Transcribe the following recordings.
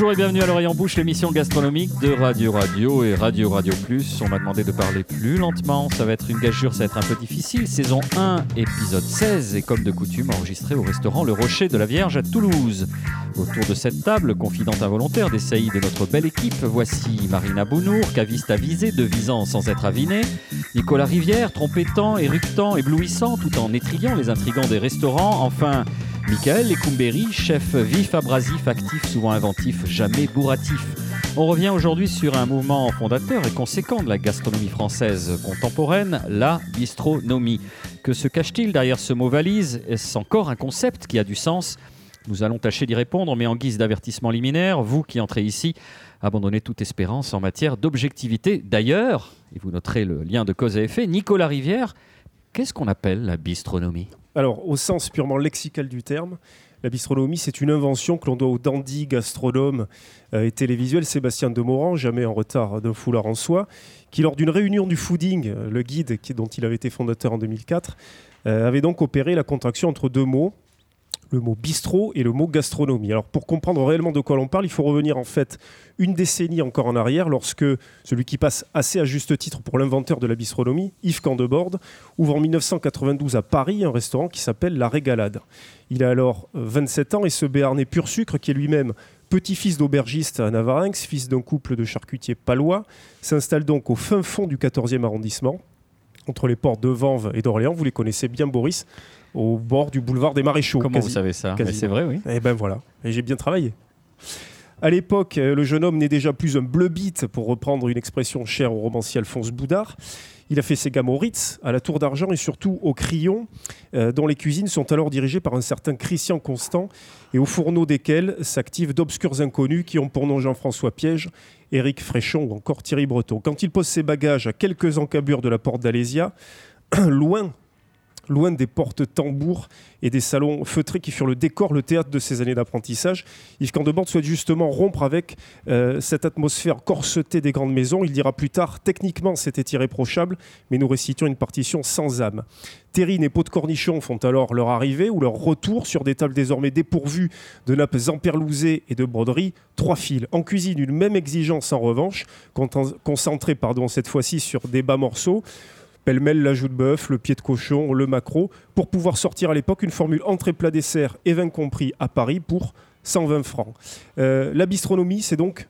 Bonjour et bienvenue à l'Oreille en Bouche, l'émission gastronomique de Radio Radio et Radio Radio Plus. On m'a demandé de parler plus lentement, ça va être une gageure, ça va être un peu difficile. Saison 1, épisode 16, et comme de coutume, enregistré au restaurant Le Rocher de la Vierge à Toulouse. Autour de cette table, confidente involontaire des saillies de notre belle équipe, voici Marina Bounour, caviste avisée, devisant sans être aviné, Nicolas Rivière, trompettant, éructant, éblouissant, tout en étriant les intrigants des restaurants, enfin Michael Lecumberi, chef vif, abrasif, actif, souvent inventif, jamais bourratif. On revient aujourd'hui sur un mouvement fondateur et conséquent de la gastronomie française contemporaine, la bistronomie. Que se cache-t-il derrière ce mot valise? Est-ce encore un concept qui a du sens? Nous allons tâcher d'y répondre, mais en guise d'avertissement liminaire, vous qui entrez ici, abandonnez toute espérance en matière d'objectivité. D'ailleurs, et vous noterez le lien de cause à effet, Nicolas Rivière, qu'est-ce qu'on appelle la bistronomie? Alors, au sens purement lexical du terme, la bistronomie, c'est une invention que l'on doit au dandy gastronome euh, et télévisuel Sébastien Demorand, jamais en retard d'un foulard en soie, qui, lors d'une réunion du fooding, euh, le guide dont il avait été fondateur en 2004, euh, avait donc opéré la contraction entre deux mots, le mot bistrot et le mot gastronomie. Alors pour comprendre réellement de quoi l'on parle, il faut revenir en fait une décennie encore en arrière lorsque celui qui passe assez à juste titre pour l'inventeur de la bistronomie, Yves Candebord, ouvre en 1992 à Paris un restaurant qui s'appelle La Régalade. Il a alors 27 ans et ce béarnais pur sucre qui est lui-même petit-fils d'aubergiste à Navarinx, fils d'un couple de charcutiers palois, s'installe donc au fin fond du 14e arrondissement entre les ports de Vanves et d'Orléans. Vous les connaissez bien, Boris au bord du boulevard des Maréchaux. Comment vous savez ça C'est vrai, oui. Et eh ben voilà. Et j'ai bien travaillé. À l'époque, euh, le jeune homme n'est déjà plus un bleu bite, pour reprendre une expression chère au romancier Alphonse Boudard. Il a fait ses gammes au Ritz, à la Tour d'Argent et surtout au Crillon, euh, dont les cuisines sont alors dirigées par un certain Christian Constant et au fourneau desquels s'activent d'obscurs inconnus qui ont pour nom Jean-François Piège, Éric Fréchon ou encore Thierry Breton. Quand il pose ses bagages à quelques encablures de la porte d'Alésia, loin loin des portes tambours et des salons feutrés qui furent le décor, le théâtre de ces années d'apprentissage. Yves Candebord souhaite justement rompre avec euh, cette atmosphère corsetée des grandes maisons. Il dira plus tard, techniquement c'était irréprochable, mais nous récitions une partition sans âme. Terrine et Pot de Cornichon font alors leur arrivée ou leur retour sur des tables désormais dépourvues de nappes emperlousées et de broderies. Trois fils. En cuisine, une même exigence en revanche, concentrée pardon, cette fois-ci sur des bas morceaux pêle-mêle l'ajout de bœuf, le pied de cochon, le macro, pour pouvoir sortir à l'époque une formule entrée plat dessert et vin compris à Paris pour 120 francs. Euh, la bistronomie, c'est donc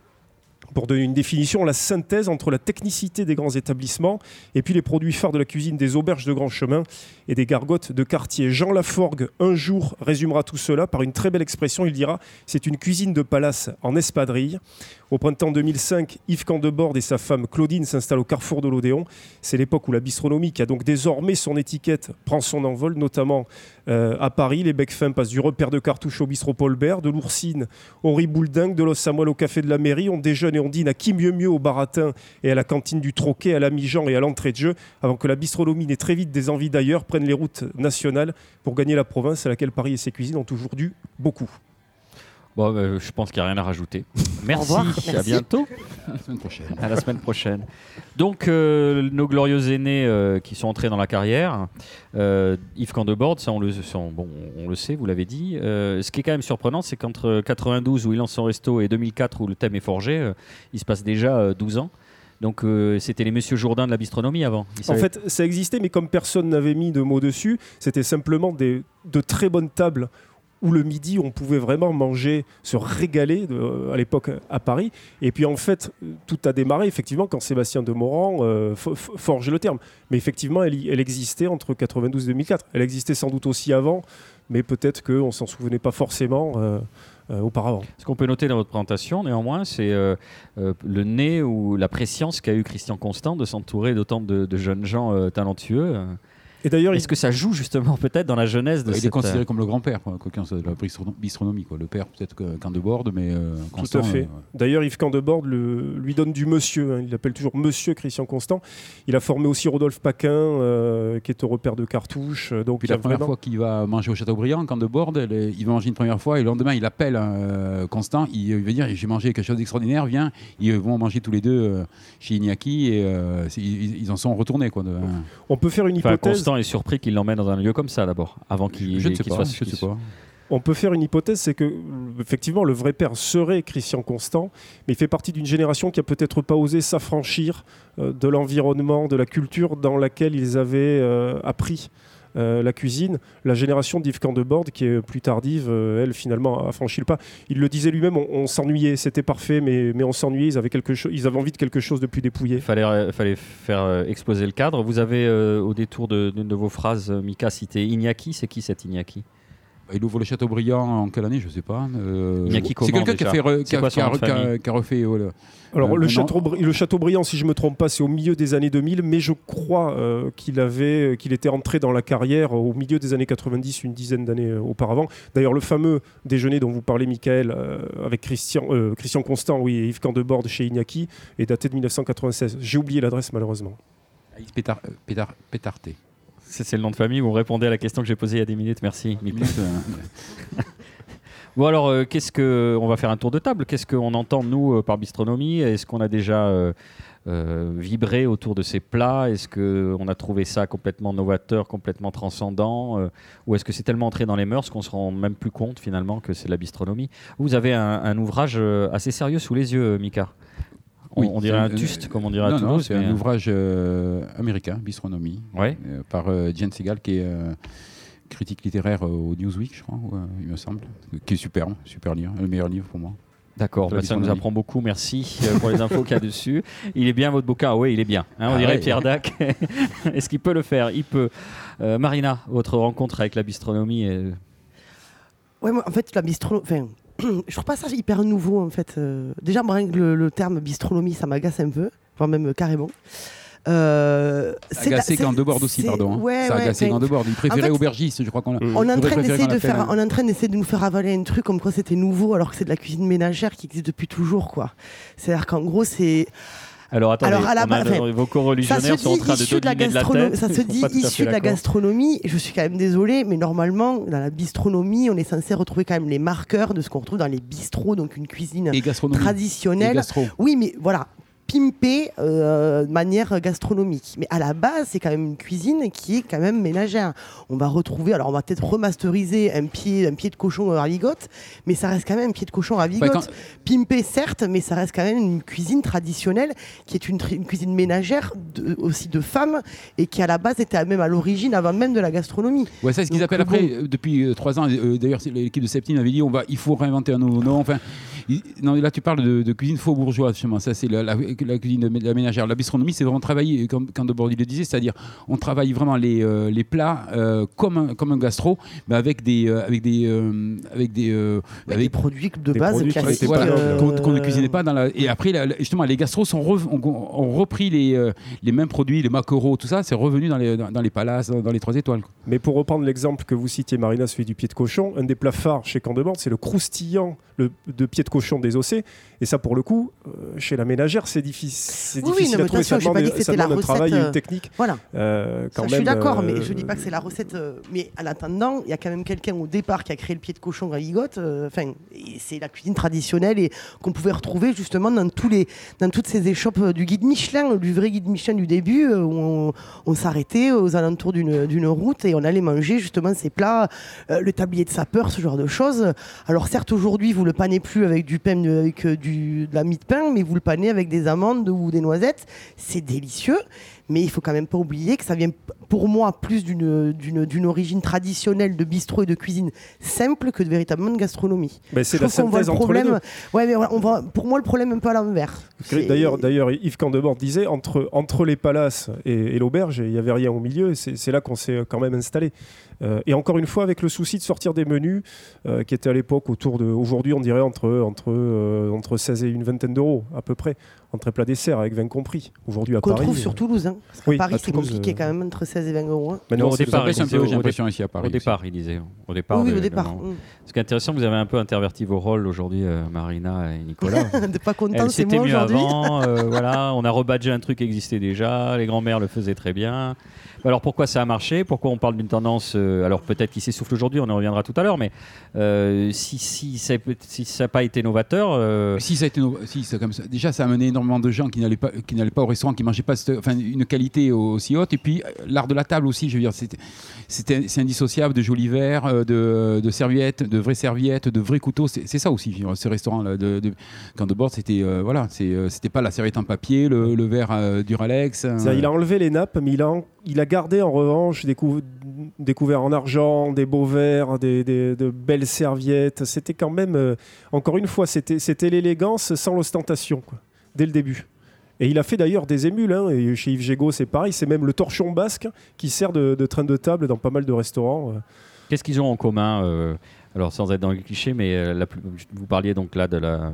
pour donner une définition, la synthèse entre la technicité des grands établissements et puis les produits phares de la cuisine des auberges de grand chemin et des gargotes de quartier. Jean Laforgue, un jour, résumera tout cela par une très belle expression. Il dira C'est une cuisine de palace en espadrille. Au printemps 2005, Yves Candebord et sa femme Claudine s'installent au carrefour de l'Odéon. C'est l'époque où la bistronomie, qui a donc désormais son étiquette, prend son envol, notamment euh, à Paris. Les becs passent du repère de cartouches au bistrot Paul Bert, de l'Oursine au Ribouledingue, de l'os au café de la mairie. On déjeune et on dîne à qui mieux mieux au baratin et à la cantine du Troquet, à la mi-jean et à l'entrée de jeu, avant que la bistronomie n'ait très vite des envies d'ailleurs, prenne les routes nationales pour gagner la province à laquelle Paris et ses cuisines ont toujours dû beaucoup. Bon, bah, je pense qu'il n'y a rien à rajouter. Merci, à bientôt. À la semaine prochaine. À la semaine prochaine. Donc, euh, nos glorieux aînés euh, qui sont entrés dans la carrière, euh, Yves Candebord, ça on le, bon, on le sait, vous l'avez dit. ce qui est quand même surprenant, c'est qu'entre 92 où il lance son resto et 2004 où le thème est forgé, il se passe déjà 12 ans. Donc c'était les Monsieur Jourdain de la bistronomie avant. En fait, ça existait, mais comme personne n'avait mis de mots dessus, c'était simplement des, de très bonnes tables où le midi, on pouvait vraiment manger, se régaler à l'époque à Paris. Et puis en fait, tout a démarré effectivement quand Sébastien de Morand euh, forge le terme. Mais effectivement, elle, existait entre 92 et 2004. Elle existait sans doute aussi avant, mais peut-être qu'on ne s'en souvenait pas forcément. Euh, euh, auparavant. Ce qu'on peut noter dans votre présentation, néanmoins, c'est le nez ou la préscience qu'a eu Christian Constant de s'entourer d'autant de, jeunes gens talentueux. Et d'ailleurs, est-ce que ça joue justement peut-être dans la jeunesse de Il est considéré euh, comme le grand-père, quelqu'un de la bistronomie, quoi. le père peut-être Candebord, mais euh, Tout à fait. Euh, d'ailleurs, Yves Candebord le, lui donne du monsieur, hein. il l'appelle toujours Monsieur Christian Constant. Il a formé aussi Rodolphe Paquin, qui est au repère de cartouches. Donc Puis la première fois qu'il va manger au Châteaubriand, Candebord, il va manger une première fois et le lendemain il appelle Constant, il, va dire j'ai mangé quelque chose d'extraordinaire, viens, ils vont manger tous les deux chez Iñaki et ils, en sont retournés. Quoi, On peut faire une hypothèse est surpris qu'il l'emmène dans un lieu comme ça d'abord, avant qu'il soit. Je sais pas. On peut faire une hypothèse, c'est que effectivement le vrai père serait Christian Constant, mais il fait partie d'une génération qui a peut-être pas osé s'affranchir euh, de l'environnement, de la culture dans laquelle ils avaient euh, appris euh, la cuisine. La génération d'Yves Candebord, qui est plus tardive, euh, elle finalement a franchi le pas. Il le disait lui-même, on, s'ennuyait, c'était parfait, mais, mais on s'ennuyait. Ils avaient quelque ils avaient envie de quelque chose de plus dépouillé. Il fallait, euh, fallait faire exploser le cadre. Vous avez, au détour de- de, vos phrases, Mika, cité Iñaki. C'est qui cet Iñaki? Il ouvre le Châteaubriand en quelle année Je sais pas. Euh, c'est quelqu'un qui a, déjà fait re- C'est qui a- quoi qui a- son nom de qui a- famille qui a refait. Alors Euh, le, non. Châteaubri- le Châteaubriand, si je me trompe pas, c'est au milieu des années 2000, mais je crois euh, qu'il avait, qu'il était entré dans la carrière au milieu des années 90, une dizaine d'années euh, auparavant. D'ailleurs, le fameux déjeuner dont vous parlez, Michael, euh, avec Christian, euh, Christian Constant, oui, et Yves Candebord chez Iñaki, est daté de 1996. J'ai oublié l'adresse malheureusement. Pétar- Pétarté. C'est le nom de famille. Vous répondez à la question que j'ai posée il y a 10 minutes. Merci. Minute, euh, Bon alors, euh, qu'est-ce que on va faire un tour de table Qu'est-ce qu'on entend nous euh, par bistronomie? Est-ce qu'on a déjà euh, vibré autour de ces plats? Est-ce que on a trouvé ça complètement novateur, complètement transcendant Ou est-ce que c'est tellement entré dans les mœurs qu'on se rend même plus compte finalement que c'est de la bistronomie? Vous avez un, un ouvrage assez sérieux sous les yeux, Mika. On, Oui, on dirait un tuste, comme on dirait à non, non, Toulouse. c'est un euh, ouvrage euh, américain, Bistronomie, Ouais. euh, par euh, Jen Segal, qui est euh, critique littéraire euh, au Newsweek, je crois, euh, il me semble, qui est super, super livre, le meilleur livre pour moi. D'accord, bah, ça nous apprend beaucoup, merci pour les infos qu'il y a dessus. Il est bien votre bouquin, oui, il est bien. hein, on Ah dirait ouais. Pierre Dac. Est-ce qu'il peut le faire? Il peut. Euh, Marina, votre rencontre avec la bistronomie euh, Ouais, moi, en fait, la bistronomie. Je trouve pas ça hyper nouveau, en fait. Euh, déjà, moi, le, le terme bistronomie, ça m'agace un peu, voire même euh, carrément. Euh, c'est- Agacé quand de bord aussi, pardon. hein. Ouais, c'est ouais, agacé quand de bord. Il préférait fait, aubergiste, je crois qu'on l'a. Mm. On est en J'aurais train préféré d'essayer qu'on de faire, l'appelle, on est en train d'essayer de nous faire avaler un truc comme quoi c'était nouveau alors que c'est de la cuisine ménagère qui existe depuis toujours, quoi. C'est-à-dire qu'en gros, c'est Alors attendez, Alors, à la on a- base, enfin, vos co-religionnaires sont en train de de la dominer de la gastronomie. tête. Ça se dit issu de la gastronomie. Je suis quand même désolée, mais normalement, dans la bistronomie, on est censé retrouver quand même les marqueurs de ce qu'on retrouve dans les bistrots, donc une cuisine Et gastronomie. Et traditionnelle. Oui, mais voilà, pimpé euh, de manière gastronomique. Mais à la base, c'est quand même une cuisine qui est quand même ménagère. On va retrouver, alors on va peut-être remasteriser un pied, un pied de cochon à vigote, mais ça reste quand même un pied de cochon à vigote. quand- Pimpé, certes, mais ça reste quand même une cuisine traditionnelle qui est une, cuisine ménagère de- aussi de femmes et qui à la base était même à l'origine avant même de la gastronomie. Ouais, c'est ce qu'ils appellent euh, après, euh, depuis euh, trois ans. euh, D'ailleurs, l'équipe de Septime avait dit on va, il faut réinventer un nouveau nom. Enfin, non, là, tu parles de, de cuisine faux bourgeoise, justement. Ça, c'est la, la- la cuisine de la ménagère. La bistronomie, c'est vraiment travailler, comme quand de Bordy le disait, c'est-à-dire on travaille vraiment les, euh, les plats euh, comme, un, comme un gastro, mais avec des, euh, avec des, euh, avec des, Avec avec des produits de base classiques. voilà, euh, qu'on ne cuisinait pas dans la. Et après, la- justement, les gastros sont ont, ont repris les, les mêmes produits, les maquereaux, tout ça, c'est revenu dans les, dans, dans les palaces, dans, dans les trois étoiles. quoi. Mais pour reprendre l'exemple que vous citiez, Marina, celui du pied de cochon, un des plats phares chez Candebord, c'est le croustillant le, de pied de cochon désossé. Et ça, pour le coup, euh, chez la ménagère, c'est difficile, Oui, difficile non, à trouver. attention, Ça pas demande, dit ça la demande un travail recette, et une euh, technique. Voilà. euh, quand Ça, je suis d'accord, mais je dis pas que c'est la recette. mais en attendant, il y a quand même quelqu'un au départ qui a créé le pied de cochon à Ligotte. Enfin, c'est la cuisine traditionnelle et qu'on pouvait retrouver justement dans tous les, dans toutes ces échoppes du guide Michelin, du vrai guide Michelin du début, où on, on s'arrêtait aux alentours d'une d'une route et on allait manger justement ces plats, le tablier de sapeur, ce genre de choses. Alors certes, aujourd'hui, vous le panez plus avec du pain, de- avec euh, du, de la mie de pain, mais vous le panez avec des amandes ou des noisettes. C'est délicieux. Mais il faut quand même pas oublier que ça vient, pour moi, plus d'une- origine traditionnelle de bistrot et de cuisine simple que de véritablement de gastronomie. ben, c'est la le synthèse entre les deux. problème. Ouais, mais on voit, pour moi, le problème un peu à l'envers. D'ailleurs, d'ailleurs, Yves Candebord disait entre, entre les palaces et, et l'auberge, il n'y avait rien au milieu. c'est là qu'on s'est quand même installé. Euh, et encore une fois, avec le souci de sortir des menus euh, qui étaient à l'époque autour de. Aujourd'hui, on dirait entre, entre, euh, entre 16 et une vingtaine d'euros, à peu près. Entre plat dessert, avec vin compris. Aujourd'hui, à qu'on Paris. trouve sur Toulouse. Hein. Parce oui, Paris, à c'est Toulouse, compliqué euh, quand même, entre 16 et 20 euros. hein. maintenant, au c'est- départ, un disait peu, au- j'ai au l'impression, ici à Paris. Au départ, il disait. Au départ. Oui, au départ. non. Ce qui est intéressant, vous avez un peu interverti vos rôles aujourd'hui, euh, Marina et Nicolas. Mm. de pas content, Elle, c'est C'était moi mieux aujourd'hui. avant. euh, voilà, on a rebadgé un truc qui existait déjà. Les grands-mères le faisaient très bien. Alors pourquoi ça a marché? Pourquoi on parle d'une tendance euh, Alors peut-être qui s'essouffle aujourd'hui, on en reviendra tout à l'heure. Mais euh, si, si ça n'a si ça n'a pas été novateur, euh, Si ça a été no- si, c'est comme ça. Déjà, ça a amené énormément de gens qui n'allaient pas, qui n'allaient pas au restaurant, qui mangeaient pas cette- enfin, une qualité aussi haute. Et puis l'art de la table aussi, je veux dire, c'était, c'est indissociable de jolis verres, de, de serviettes, de vraies serviettes, de vrais couteaux. C'est, ça aussi, je veux dire, ce restaurant-là. De, de, quand de bord, c'était, euh, voilà, c'était pas la serviette en papier, le, le verre euh, Duralex. euh, C'est-à-dire, Il a enlevé les nappes, mais il a, en- il a gardé en revanche des, cou- des couverts en argent, des beaux verres, des, des- de belles serviettes. C'était quand même, euh, encore une fois, c'était l'élégance sans l'ostentation, dès le début. Et il a fait d'ailleurs des émules. hein, et chez Yves Gégaud, c'est pareil. C'est même le torchon basque qui sert de, de train de table dans pas mal de restaurants. euh. Qu'est-ce qu'ils ont en commun euh, Alors, sans être dans les clichés, mais la plus- vous parliez donc là de la.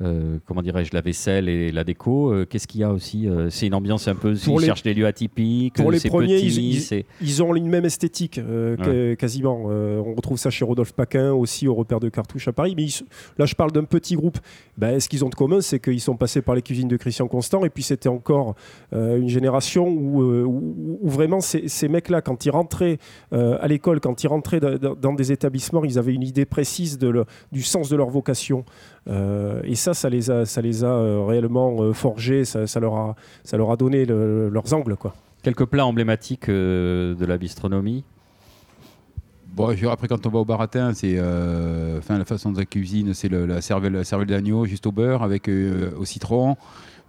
Euh, comment dirais-je, la vaisselle et la déco. Euh, Qu'est-ce qu'il y a aussi Euh, C'est une ambiance un peu. Pour ils les- cherchent des lieux atypiques. pour les premiers, petit, ils- ils- c'est- Ils ont une même esthétique, que- quasiment. On retrouve ça chez Rodolphe Paquin, aussi au repère de cartouches à Paris. Mais ils- là, je parle d'un petit groupe. Ben, ce qu'ils ont de commun, c'est qu'ils sont passés par les cuisines de Christian Constant. Et puis, c'était encore une génération où, où- où vraiment, ces, ces mecs-là, quand ils rentraient à l'école, quand ils rentraient da- da- dans des établissements, ils avaient une idée précise de le- du sens de leur vocation. Euh, et ça, ça les a, ça les a euh, réellement euh, forgés. Ça, ça leur a, ça leur a donné le- leurs angles, quoi. Quelques plats emblématiques de la bistronomie. Bon, je veux dire, après, quand on va au baratin, c'est euh, enfin, la façon de la cuisine, c'est la cervelle, la cervelle d'agneau juste au beurre avec euh, au citron.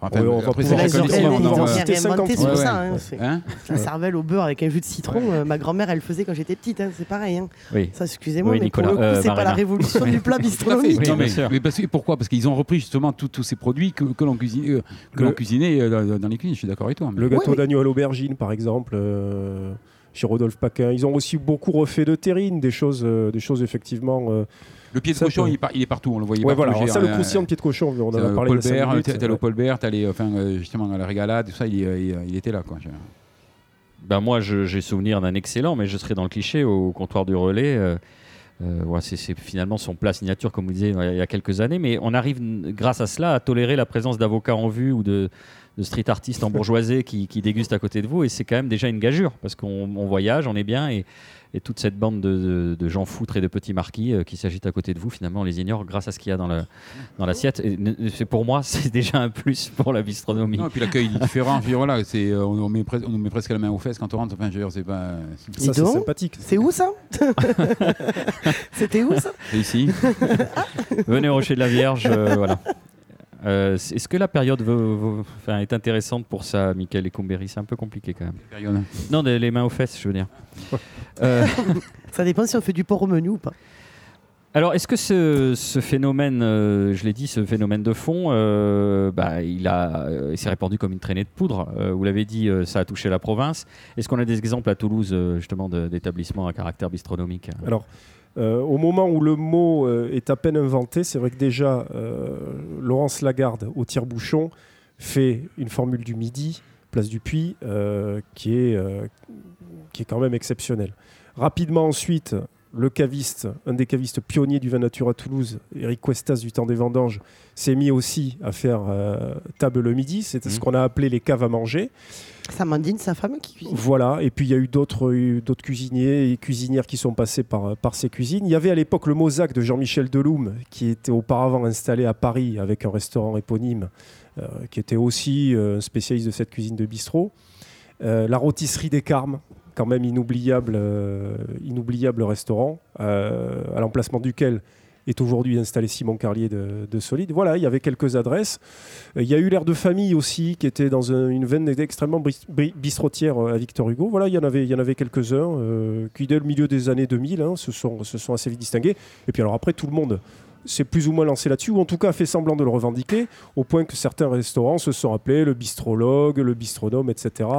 Enfin, on va c'est Là, ils ont chacun récolter, son- on rien- va non, en citer rien inventé 50. sur ouais, ça. ouais. hein, Hein La cervelle au beurre avec un jus de citron, euh, ma grand-mère, elle le faisait quand j'étais petite. hein, c'est pareil. hein. Oui. Ça, excusez-moi, Oui, mais Nicolas, pour le coup, euh, c'est pas la révolution du plat bistronomique. Oui, Non, bien mais, sûr. mais parce que, pourquoi? Parce qu'ils ont repris justement tous ces produits que, que l'on cuisinait, euh, Le- l'on cuisinait dans, les cuisines. Je suis d'accord avec toi. Le gâteau d'agneau à l'aubergine, par exemple, chez Rodolphe Paquin. Ils ont aussi beaucoup refait de terrine, des choses, euh, des choses effectivement. euh, Le pied de Ça, cochon, il, est par- il est partout. On le voyait Ouais, partout. voilà. ça, le euh, croustillant de pied de cochon, on en a le parlé Paul Bert, t'as le Paul Bert, t'as les, enfin, euh, justement à la régalade, tout ça, il, il- il était là. Quoi. Ben moi, je- j'ai souvenir d'un excellent, mais je serais dans le cliché au comptoir du relais. euh, euh, ouais, c'est, finalement son plat signature, comme vous disiez, il y a quelques années. Mais on arrive, grâce à cela, à tolérer la présence d'avocats en vue ou de, de street artistes en bourgeoisie qui, qui dégustent à côté de vous. Et c'est quand même déjà une gageure, parce qu'on on voyage, on est bien. Et, et toute cette bande de, de- de gens foutres et de petits marquis euh, qui s'agitent à côté de vous, finalement, on les ignore grâce à ce qu'il y a dans, le, dans l'assiette. C'est, pour moi, c'est déjà un plus pour la bistronomie. Non, et puis l'accueil il est différent. Dire, voilà, c'est, euh, on, on met pres- on nous met presque la main aux fesses quand on rentre. Enfin, je veux dire, c'est pas. Ça, c'est sympathique. C'est où ça C'était où ça C'est ici. Venez au Rocher de la Vierge, euh, voilà. Euh, Est-ce que la période veut- veut- enfin, est intéressante pour ça, Michael et Cumberi C'est un peu compliqué quand même. période. Non, des- les mains aux fesses, je veux dire. Euh, Ça dépend si on fait du porc au menu ou pas. alors, est-ce que ce, ce phénomène, euh, je l'ai dit, ce phénomène de fond, euh, bah, il, a, euh, s'est répandu comme une traînée de poudre. Euh, vous l'avez dit, euh, ça a touché la province. Est-ce qu'on a des exemples à Toulouse, euh, justement, d'établissements à caractère bistronomique? Alors, euh, au moment où le mot euh, est à peine inventé, c'est vrai que déjà, euh, Laurence Lagarde, au tire-bouchon, fait une formule du midi, place du Puy, qui est quand même exceptionnelle. Rapidement ensuite, le caviste, un des cavistes pionniers du vin nature à Toulouse, Eric Cuestas du temps des vendanges, s'est mis aussi à faire euh, table le midi. C'était ce Mhm. qu'on a appelé les caves à manger. Samandine, sa femme qui cuisine. Voilà, et puis il y a eu d'autres cuisiniers et cuisinières qui sont passés par, par ces cuisines. Il y avait à l'époque le Mosaque de Jean-Michel Deloum, qui était auparavant installé à Paris avec un restaurant éponyme, euh, qui était aussi euh, un spécialiste de cette cuisine de bistrot. Euh, la rôtisserie des Carmes, quand même inoubliable, euh, inoubliable restaurant, euh, à l'emplacement duquel est aujourd'hui installé Simon Carlier de, de Solide. Voilà, il y avait quelques adresses. Euh, Il y a eu l'air de famille aussi, qui était dans un- une veine extrêmement bistrotière à Victor Hugo. Voilà, il y en avait, quelques-uns qui, dès le milieu des années 2000, hein, se, sont, se sont assez vite distingués. Et puis alors après, tout le monde s'est plus ou moins lancé là-dessus, ou en tout cas a fait semblant de le revendiquer, au point que certains restaurants se sont appelés le bistrologue, le bistronome, etc.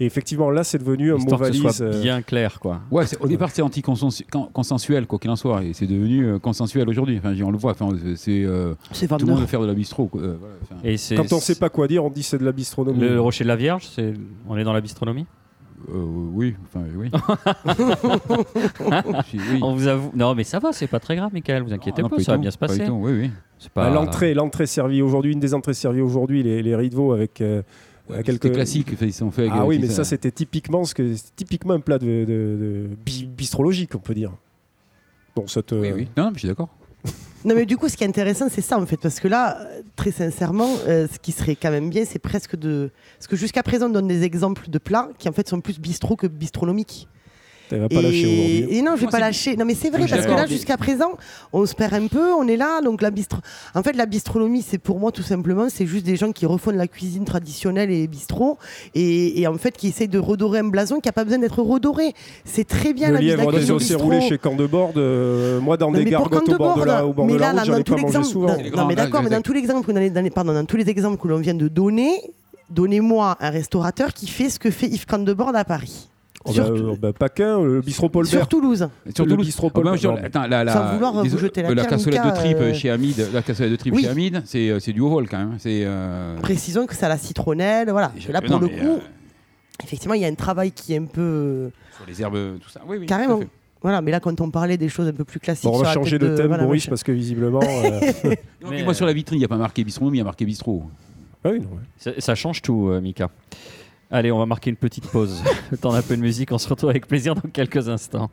Et effectivement, là, c'est devenu un mot Histoire que ce valise. soit euh, bien clair, quoi. Ouais, au départ, c'est anti-consensuel, quoi qu'il en soit. Et c'est devenu euh, consensuel aujourd'hui. Enfin, on le voit. Enfin, c'est, euh, tout le monde veut faire de la bistrot. quoi. Euh, voilà, Et Quand on ne sait pas quoi dire, on dit c'est de la bistronomie. Le Rocher de la Vierge, c'est... on est dans la bistronomie? Euh, oui, enfin, oui. Si, oui. On vous avoue. Non, mais ça va, c'est pas très grave, Michael. Vous inquiétez non, pas, du ça va tout, bien se pas du passer. tout, Oui, oui. C'est Bah, L'entrée, l'entrée servie aujourd'hui, une des entrées servies aujourd'hui, les, les riz de veau avec euh, Ouais, quelques C'était classique. Ils sont faits avec, Ah oui, mais ça c'était typiquement ce que c'est typiquement un plat de, de- de bi- bistrologique, on peut dire. Bon, cette, euh, Oui, oui. Non, non, mais je suis d'accord. Non, mais du coup, ce qui est intéressant, c'est ça, en fait, parce que là, très sincèrement, euh, ce qui serait quand même bien, c'est presque de. Parce que jusqu'à présent, on donne des exemples de plats qui, en fait, sont plus bistrot que bistronomiques. Elle va pas lâcher aujourd'hui. Et non, je vais Moi, pas lâcher. Non, mais c'est vrai, parce que là, jusqu'à présent, on se perd un peu, on est là. Donc, la bistro... En fait, la bistronomie, c'est pour moi, tout simplement, c'est juste des gens qui refont de la cuisine traditionnelle et bistrot. Et, et en fait, qui essayent de redorer un blason qui n'a pas besoin d'être redoré. C'est très bien Le la, la lièvre des bistrot. roulées chez Camp de Borde, euh, moi dans Non, des mais pour gargotes Camp au bord de la, au bord mais de la là, route, dans j'en ai pas mangé souvent. dans- non, mais là, d'accord, mais dans tous les exemples que dans les- pardon, dans tous les exemples que l'on vient de donner, donnez-moi un restaurateur qui fait ce que fait Yves Camp de Borde à Paris. Oh, sur, bah, euh, bah, pas qu'un, le bistrot Paul sur Bert. Toulouse. Sur Le Toulouse. bistrot Ah Paul bah, Bert. je- Non, mais- attends, la, la, Sans vouloir vous désolé, jeter la la cassolette de tripe euh, chez Hamid, la cassolette de tripe Oui. chez Hamid, c'est euh, c'est du haut vol quand même. C'est euh, Précisons que c'est à la citronnelle, voilà. je- Là, non, pour le mais, coup, euh, effectivement, il y a un travail qui est un peu. sur les herbes, tout ça. Oui, oui. Carrément. tout à fait. Voilà, mais là, quand on parlait des choses un peu plus classiques. Bon, on sur va la changer tête de thème, voilà, parce que visiblement. euh, Non, Mais, mais moi, euh, sur la vitrine, il n'y a pas marqué bistronomie, il y a marqué bistrot. ah oui, non, ouais. Ça, ça change tout, euh, Mika. Allez, on va marquer une petite pause. Le temps d'un peu de musique. On se retrouve avec plaisir dans quelques instants.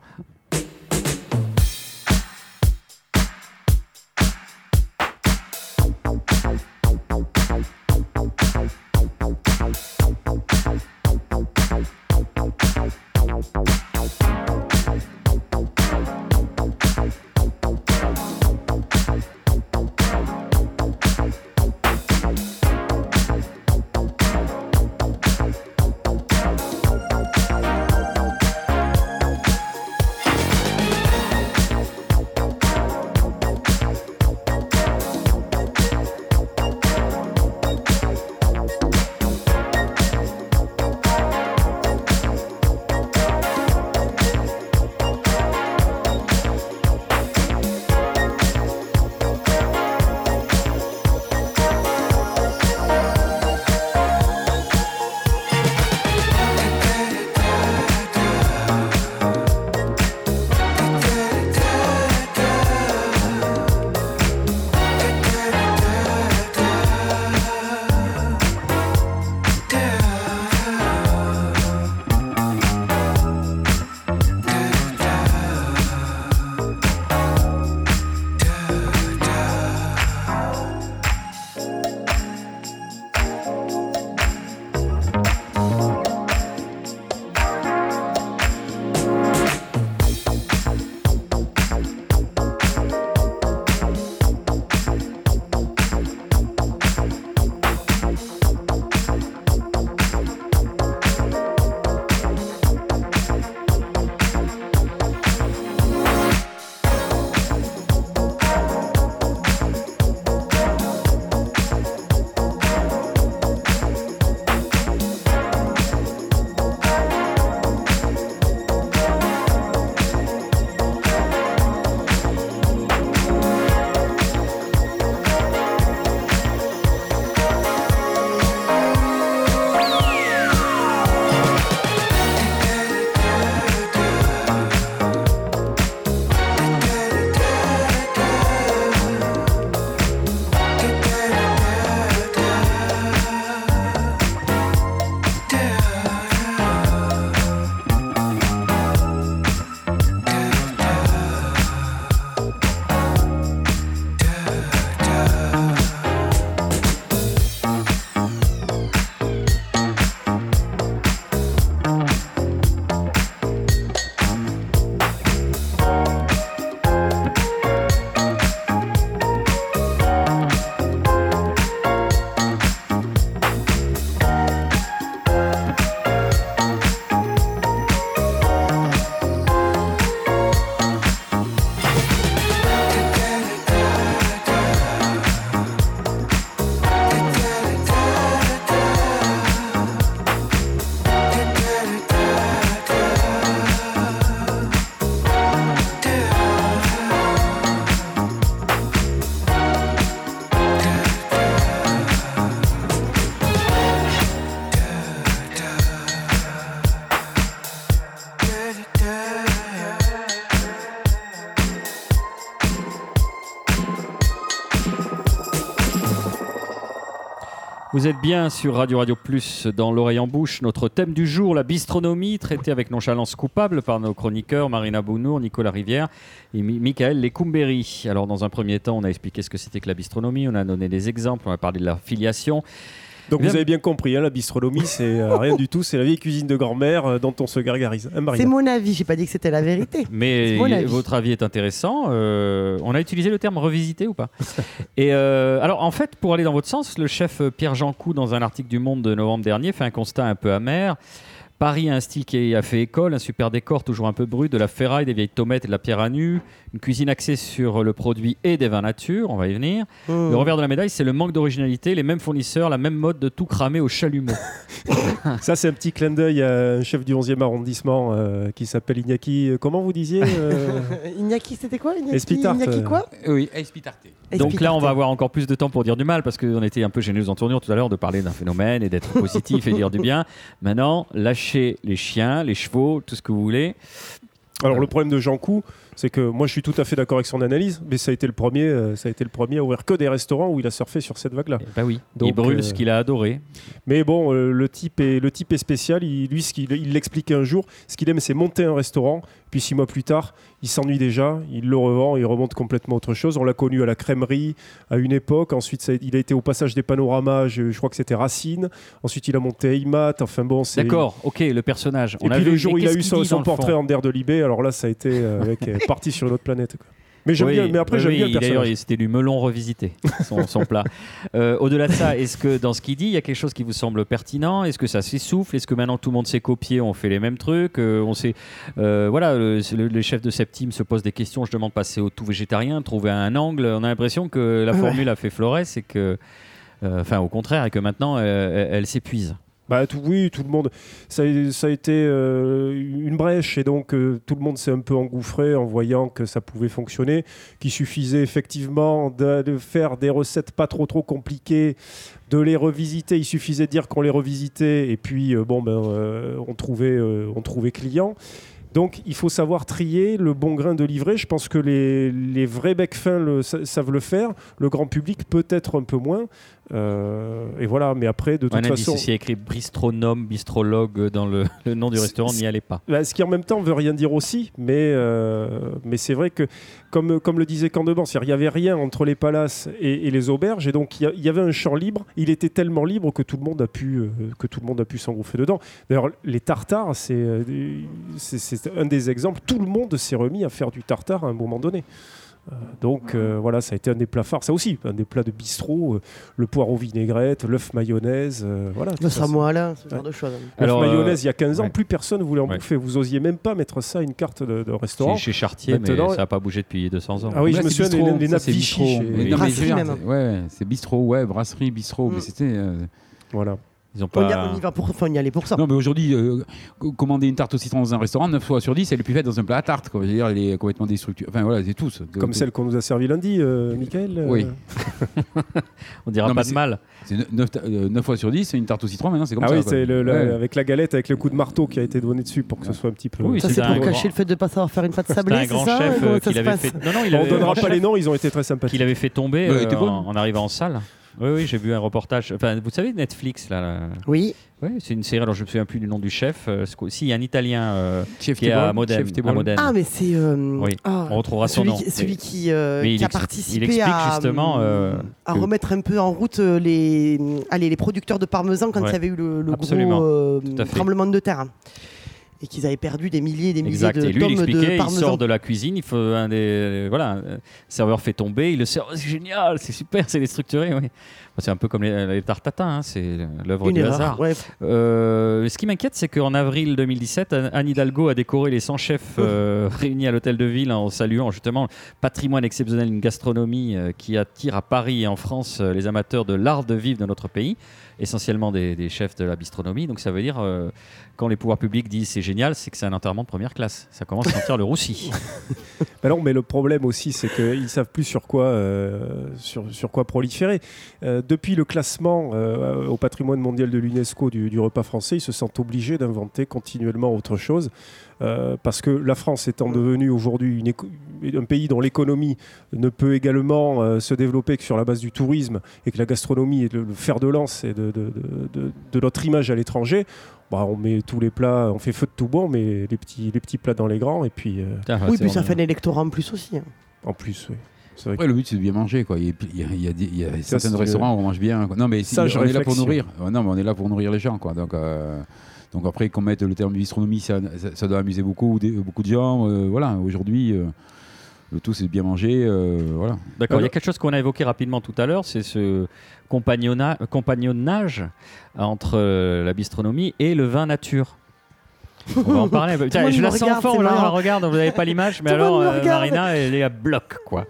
Vous êtes bien sur Radio Radio Plus dans l'oreille en bouche. Notre thème du jour, la bistronomie, traité avec nonchalance coupable par nos chroniqueurs Marina Bounour, Nicolas Rivière et Mi- Michael Lecumberi. Alors, dans un premier temps, on a expliqué ce que c'était que la bistronomie, on a donné des exemples, on a parlé de la filiation. Donc Bien. vous avez bien compris, hein, la bistronomie, c'est euh, rien du tout, c'est la vieille cuisine de grand-mère euh, dont on se gargarise. Hein, C'est mon avis, j'ai pas dit que c'était la vérité. Mais avis. votre avis est intéressant. Euh, on a utilisé le terme revisiter ou pas? Et euh, alors, en fait, pour aller dans votre sens, le chef Pierre Jeancou, dans un article du Monde de novembre dernier, fait un constat un peu amer. Paris a un style qui a fait école, un super décor toujours un peu brut, de la ferraille, des vieilles tomates et de la pierre à nu, une cuisine axée sur le produit et des vins nature, on va y venir. Mmh. Le revers de la médaille, c'est le manque d'originalité, les mêmes fournisseurs, la même mode de tout cramer au chalumeau. Ça, c'est un petit clin d'œil à un chef du 11e arrondissement euh, qui s'appelle Iñaki. euh, Comment vous disiez euh, Iñaki, c'était quoi Iñaki, Espitart, Iñaki euh, quoi Oui, Espitarte. Donc là, on va Espitarte. avoir encore plus de temps pour dire du mal parce qu'on était un peu gênés en tournure tout à l'heure de parler d'un phénomène et d'être positif et dire du bien. Maintenant, lâchez les chiens, les chevaux, tout ce que vous voulez. Alors le problème de Jean Cou, c'est que moi je suis tout à fait d'accord avec son analyse, mais ça a été le premier, euh, ça a été le premier à ouvrir que des restaurants où il a surfé sur cette vague-là. Bah oui. Donc, il brûle euh, ce qu'il a adoré. Mais bon, euh, le type est le type est spécial. Il, lui, ce qu'il il l'expliquait un jour, ce qu'il aime, c'est monter un restaurant. Puis six mois plus tard, il s'ennuie déjà, il le revend, il remonte complètement autre chose. On l'a connu à la crèmerie à une époque. Ensuite, ça il a été au passage des panoramas. Je, je crois que c'était Racine. Ensuite, il a monté Aymat. Enfin bon, c'est. D'accord, ok, le personnage. Et On a puis vu, le jour où il a eu son, portrait en der de Libé, alors là, ça a été euh, avec, euh, parti sur une autre planète. quoi. Mais j'aime Oui, bien. Mais après, oui, j'aime oui, bien le D'ailleurs, c'était du melon revisité, son, son plat. Euh, Au-delà de ça, est-ce que dans ce qu'il dit, il y a quelque chose qui vous semble pertinent? Est-ce que ça s'essouffle? Est-ce que maintenant tout le monde s'est copié, on fait les mêmes trucs? Euh, On sait, euh, voilà, le, le- les chefs de septime se posent des questions. Je demande de passer au tout végétarien, trouver un angle. On a l'impression que la Ouais. formule a fait Flores et que, enfin, au contraire, et que maintenant elle s'épuise. Bah, oui, tout le monde. Ça, a- été euh, une brèche et donc euh, tout le monde s'est un peu engouffré en voyant que ça pouvait fonctionner, qu'il suffisait effectivement de, faire des recettes pas trop trop compliquées, de les revisiter. Il suffisait de dire qu'on les revisitait et puis euh, bon ben on trouvait on trouvait client. Donc il faut savoir trier le bon grain de livret. Je pense que les, vrais becs fins savent le faire. Le grand public peut-être un peu moins. Euh, et voilà, mais après, de toute façon. ici écrit bistronome, bistrologue dans le, le nom du restaurant, n'y allez pas. Bah, ce qui en même temps veut rien dire aussi, mais, euh, mais c'est vrai que, comme, comme le disait Candebans, il n'y avait rien entre les palaces et, et les auberges, et donc il y, a- avait un champ libre. Il était tellement libre que tout le monde a pu, euh, que tout le monde a pu s'engouffrer dedans. D'ailleurs, les tartares, c'est, euh, c'est un des exemples. Tout le monde s'est remis à faire du tartare à un moment donné. Euh, donc euh, voilà, ça a été un des plats phares. Ça aussi, un des plats de bistrot, euh, le poireau vinaigrette, l'œuf mayonnaise, euh, voilà. Le ça, c'est- samoa, ce genre Ouais. de choses. L'œuf mayonnaise, il y a 15 ans, ouais. plus personne voulait en Ouais. bouffer. Vous osiez même pas mettre ça à une carte de, de restaurant. Chez, chez Chartier, Maintenant, mais ça n'a pas bougé depuis 200 ans. Ah oui, Là, je me souviens des- bistrot, des ça, nappes Vichy chez- Brasserie même. Ouais, c'est bistrot, ouais, brasserie, bistrot. Mm. Mais c'était. euh, Voilà. Ils ont On, y, pas. on y va pour, enfin, on y allait pour ça. Non, mais aujourd'hui, euh, co- commander une tarte au citron dans un restaurant, 9 fois sur 10, elle est plus faite dans un plat à tarte. Quoi. Je veux dire, elle est complètement déstructurée. Enfin, voilà, c'est tous. De- Comme de- celle qu'on nous a servi lundi, euh, Michael. euh, Oui. On dira Non, pas de mal. C'est 9, fois sur 10, c'est une tarte au citron, maintenant c'est comme Ah ça. oui, quoi. c'est le- le- Ouais. avec la galette, avec le coup de marteau qui a été donné dessus pour que ce soit un petit peu. Oui, ça, c'est pour grand- cacher le fait de ne pas savoir faire une pâte C'était sablée, un grand ça chef euh, qu'il avait fait. Non, non, il on donnera pas les noms, ils ont été très sympathiques. qu'il avait fait tomber euh, en arrivant en salle. Oui, oui, j'ai vu un reportage. Enfin, vous savez, Netflix, là. là. Oui, Oui, c'est une série. Alors, je me souviens plus du nom du chef. euh, si, il y a un Italien euh, Chef qui est à Modène. Ah, mais c'est. euh, Oui, ah, on retrouvera son celui nom. Qui, celui Mais- qui, euh, mais il qui a expli- il participé explique à, justement, euh, à que- remettre un peu en route les, allez, les producteurs de parmesan quand Ouais. il y avait eu le, le gros euh, tremblement de terre. Et qu'ils avaient perdu des milliers et des milliers Exact. de Et lui, il expliquait, de il sort de la cuisine, il faut un des voilà, un serveur fait tomber, il le sert, Oh, c'est génial, c'est super, c'est déstructuré. Oui. C'est un peu comme les, les tarte tatin, hein, c'est l'œuvre du erreur. hasard. ouais. Euh, ce qui m'inquiète, c'est qu'en avril 2017, Anne Hidalgo a décoré les 100 chefs euh, réunis à l'hôtel de ville en saluant justement le patrimoine exceptionnel d'une gastronomie euh, qui attire à Paris et en France les amateurs de l'art de vivre de notre pays, essentiellement des, des chefs de la bistronomie. Donc ça veut dire, quand les pouvoirs publics disent c'est génial, c'est que c'est un enterrement de première classe. Ça commence à sentir le roussi. Ben non, mais le problème aussi, c'est qu'ils ne savent plus sur quoi, euh, sur, quoi proliférer. Euh, depuis le classement euh, au patrimoine mondial de l'UNESCO du, repas français, ils se sentent obligés d'inventer continuellement autre chose. Parce que la France étant devenue aujourd'hui un pays dont l'économie ne peut également se développer que sur la base du tourisme et que la gastronomie est le, fer de lance et de- de- de notre image à l'étranger, bah, on met tous les plats, on fait feu de tout bon, mais les petits, les petits plats dans les grands et puis euh, Oui, puis ça fait un électorat en plus aussi. hein. en plus, oui. C'est vrai le but, c'est de bien manger. Quoi. Il y a, il y a- il y a Ça, certains restaurants où on mange bien. quoi. Non, mais Sage on est là pour nourrir. Euh, Non, mais on est là pour nourrir les gens. Quoi. Donc, euh, donc après, qu'on mette le terme bistronomie, ça, ça, ça doit amuser beaucoup, beaucoup de gens. euh, voilà, aujourd'hui, euh, le tout, c'est de bien manger. euh, voilà. D'accord, il y a quelque chose qu'on a évoqué rapidement tout à l'heure, c'est ce compagnonna- compagnonnage entre euh, la bistronomie et le vin nature. On va en parler. Tiens, je la sens regarde, fort, là, on la regarde, vous n'avez pas l'image, mais Tout alors euh. Marina, elle est à bloc, quoi.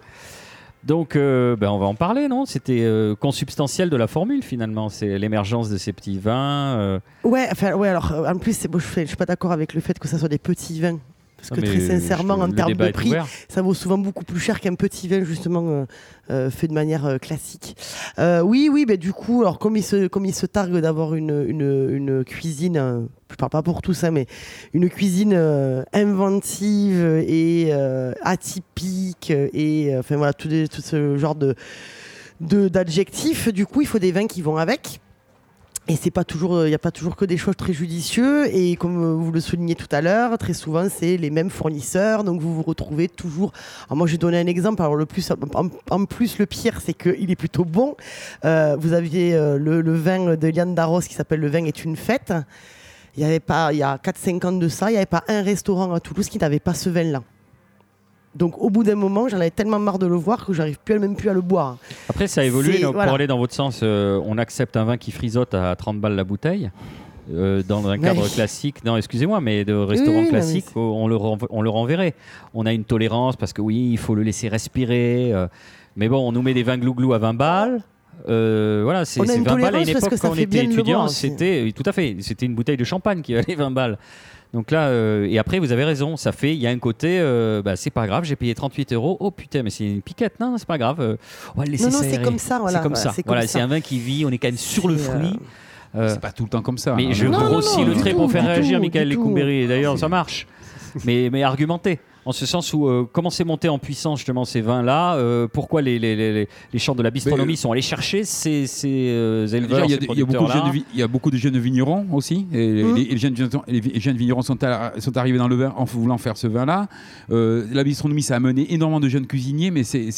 Donc, euh, ben, on va en parler, non? C'était euh, consubstantiel de la formule, finalement. C'est l'émergence de ces petits vins. euh, Ouais, enfin, ouais, alors en plus, c'est- bon, je ne suis pas d'accord avec le fait que ça soit des petits vins. Parce que très sincèrement, en termes de prix, ça vaut souvent beaucoup plus cher qu'un petit vin justement euh, euh, fait de manière euh, classique. Oui, oui, bah, du coup, alors comme il se, comme il se targue d'avoir une, une, une cuisine, je parle pas pour tout ça, mais une cuisine euh, inventive et euh, atypique et euh, enfin voilà tout, des- tout ce genre de- d'adjectifs. Du coup, il faut des vins qui vont avec. Et c'est pas toujours, il n'y a pas toujours que des choses très judicieux. Et comme euh, vous le soulignez tout à l'heure, très souvent c'est les mêmes fournisseurs, donc vous vous retrouvez toujours. Alors moi, j'ai donné un exemple. Alors le plus, en, plus, le pire, c'est qu'il est plutôt bon. Euh, vous aviez euh, le, vin de Liane Darros qui s'appelle Le vin est une fête. Il y avait pas, il y a 4-5 ans de ça, il n'y avait pas un restaurant à Toulouse qui n'avait pas ce vin-là. Donc au bout d'un moment, j'en avais tellement marre de le voir que j'arrive plus, même plus à le boire. Après, ça a donc, voilà. Pour aller dans votre sens, euh, on accepte un vin qui frisote à 30 balles la bouteille. euh, dans un cadre Ouais. classique, non, excusez-moi, mais de restaurant oui, classique, on, le renv- on le renverrait. On a une tolérance parce que oui, il faut le laisser respirer. euh, mais bon, on nous met des vins glouglou à 20 balles. euh, voilà, c'est On a c'est une 20 balles à une époque quand on était étudiant, c'était tout à fait, c'était une bouteille de champagne qui valait 20 balles. Donc là, euh, et après, vous avez raison, ça fait, il y a un côté, euh, bah, c'est pas grave, j'ai payé 38 euros. Oh putain, mais c'est une piquette, non, c'est pas grave. euh, on va le laisser Non, non, c'est comme ça, voilà, C'est comme ça. Voilà, c'est un vin qui vit, on est quand même sur le C'est, fruit. Euh, c'est pas tout le temps comme ça. mais hein. je Non, grossis non, le trait tout, pour faire réagir tout, Michael. Et D'ailleurs, C'est- ça marche. Mais, mais argumenté. En ce sens où, euh, comment c'est monté en puissance justement ces vins-là euh, Pourquoi les, les, les, les champs de la bistronomie Mais, sont allés chercher ces, ces euh, éleveurs, il y, a, beaucoup de jeunes, vignerons aussi. Et les- jeunes, vignerons- les vi- jeunes vignerons sont, à- sont arrivés dans le vin en voulant faire ce vin-là. Euh, la bistronomie, ça a amené énormément de jeunes cuisiniers, mais c'est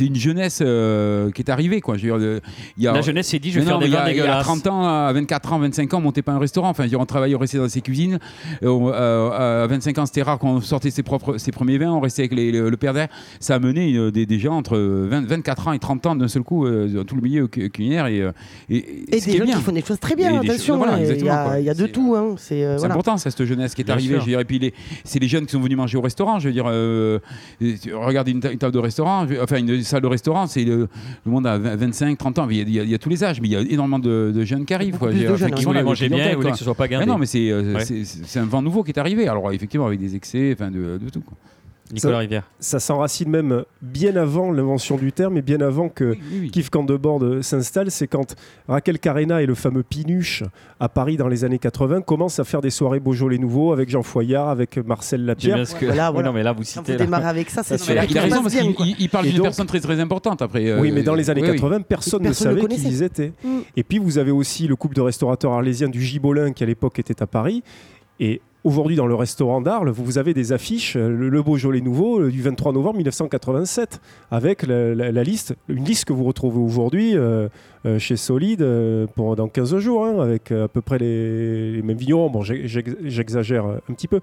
une jeunesse euh, qui est arrivée. Quoi. Je veux dire, y a, La jeunesse s'est dit, je vais faire des vins dégueulasses. 30 ans, à 24 ans, 25 ans, on montait pas un restaurant. Enfin, je veux dire, on travaillait, on restait dans ses cuisines. Euh, euh, à 25 ans, c'était rare qu'on sortait ses, propres, ses premiers vins. On restait avec les- le, le père d'air. Ça a mené euh, des, des gens entre 20 24 ans et 30 ans d'un seul coup euh, dans tout le milieu cu- culinaire. Et, euh, et, Et ce des qui est gens bien. qui font des choses très bien, Et attention. choses- voilà, hein, il, y a, quoi. il y a de tout. Hein, c'est, euh, voilà. important, c'est cette jeunesse qui est Bien arrivée. Je veux dire, et puis c'est les jeunes qui sont venus manger au restaurant. Je veux dire, euh, et regardez une, ta- une table de restaurant, je- enfin une salle de restaurant, c'est le, le monde à 20, 25, 30 ans. Il y, a- il y a, il y a tous les âges, mais il y a énormément de, de jeunes qui arrivent. Quoi. plus de jeunes, hein. qui voulaient là, manger bien, ils voulaient que ce soit pas gardé. non, mais c'est euh, un vent nouveau qui est arrivé. Alors effectivement, avec des excès, enfin de, de tout. quoi. Nicolas Ça- Rivière. Ça s'enracine même bien avant l'invention du terme et bien avant que Oui, oui, oui. Kif Candebord s'installe, c'est quand Raquel Carena et le fameux Pinuche à Paris dans les années 80 commencent à faire des soirées Beaujolais nouveaux avec Jean Foyard, avec Marcel Lapierre. bien ce que- Voilà, Oui, voilà. non, mais là, vous Quand citez. vous là. démarrez avec ça, c'est Ça, Il a, c'est- il a raison parce qu'il il- parle d'une personne très très importante après. euh, Oui, mais dans les années oui, oui. 80, personne ne Personne ne savait qui ils étaient. Mm. Et puis vous avez aussi le couple de restaurateurs arlésiens du Gibolin qui à l'époque était à Paris. Et aujourd'hui dans le restaurant d'Arles, vous avez des affiches, euh, le, le Beaujolais nouveau euh, du 23 novembre 1987, avec la, liste, une liste que vous retrouvez aujourd'hui euh, chez Solide euh, pour, dans 15 jours, hein, avec euh, à peu près les, mêmes vignerons. Bon, j'ex- j'ex- j'exagère euh, un petit peu.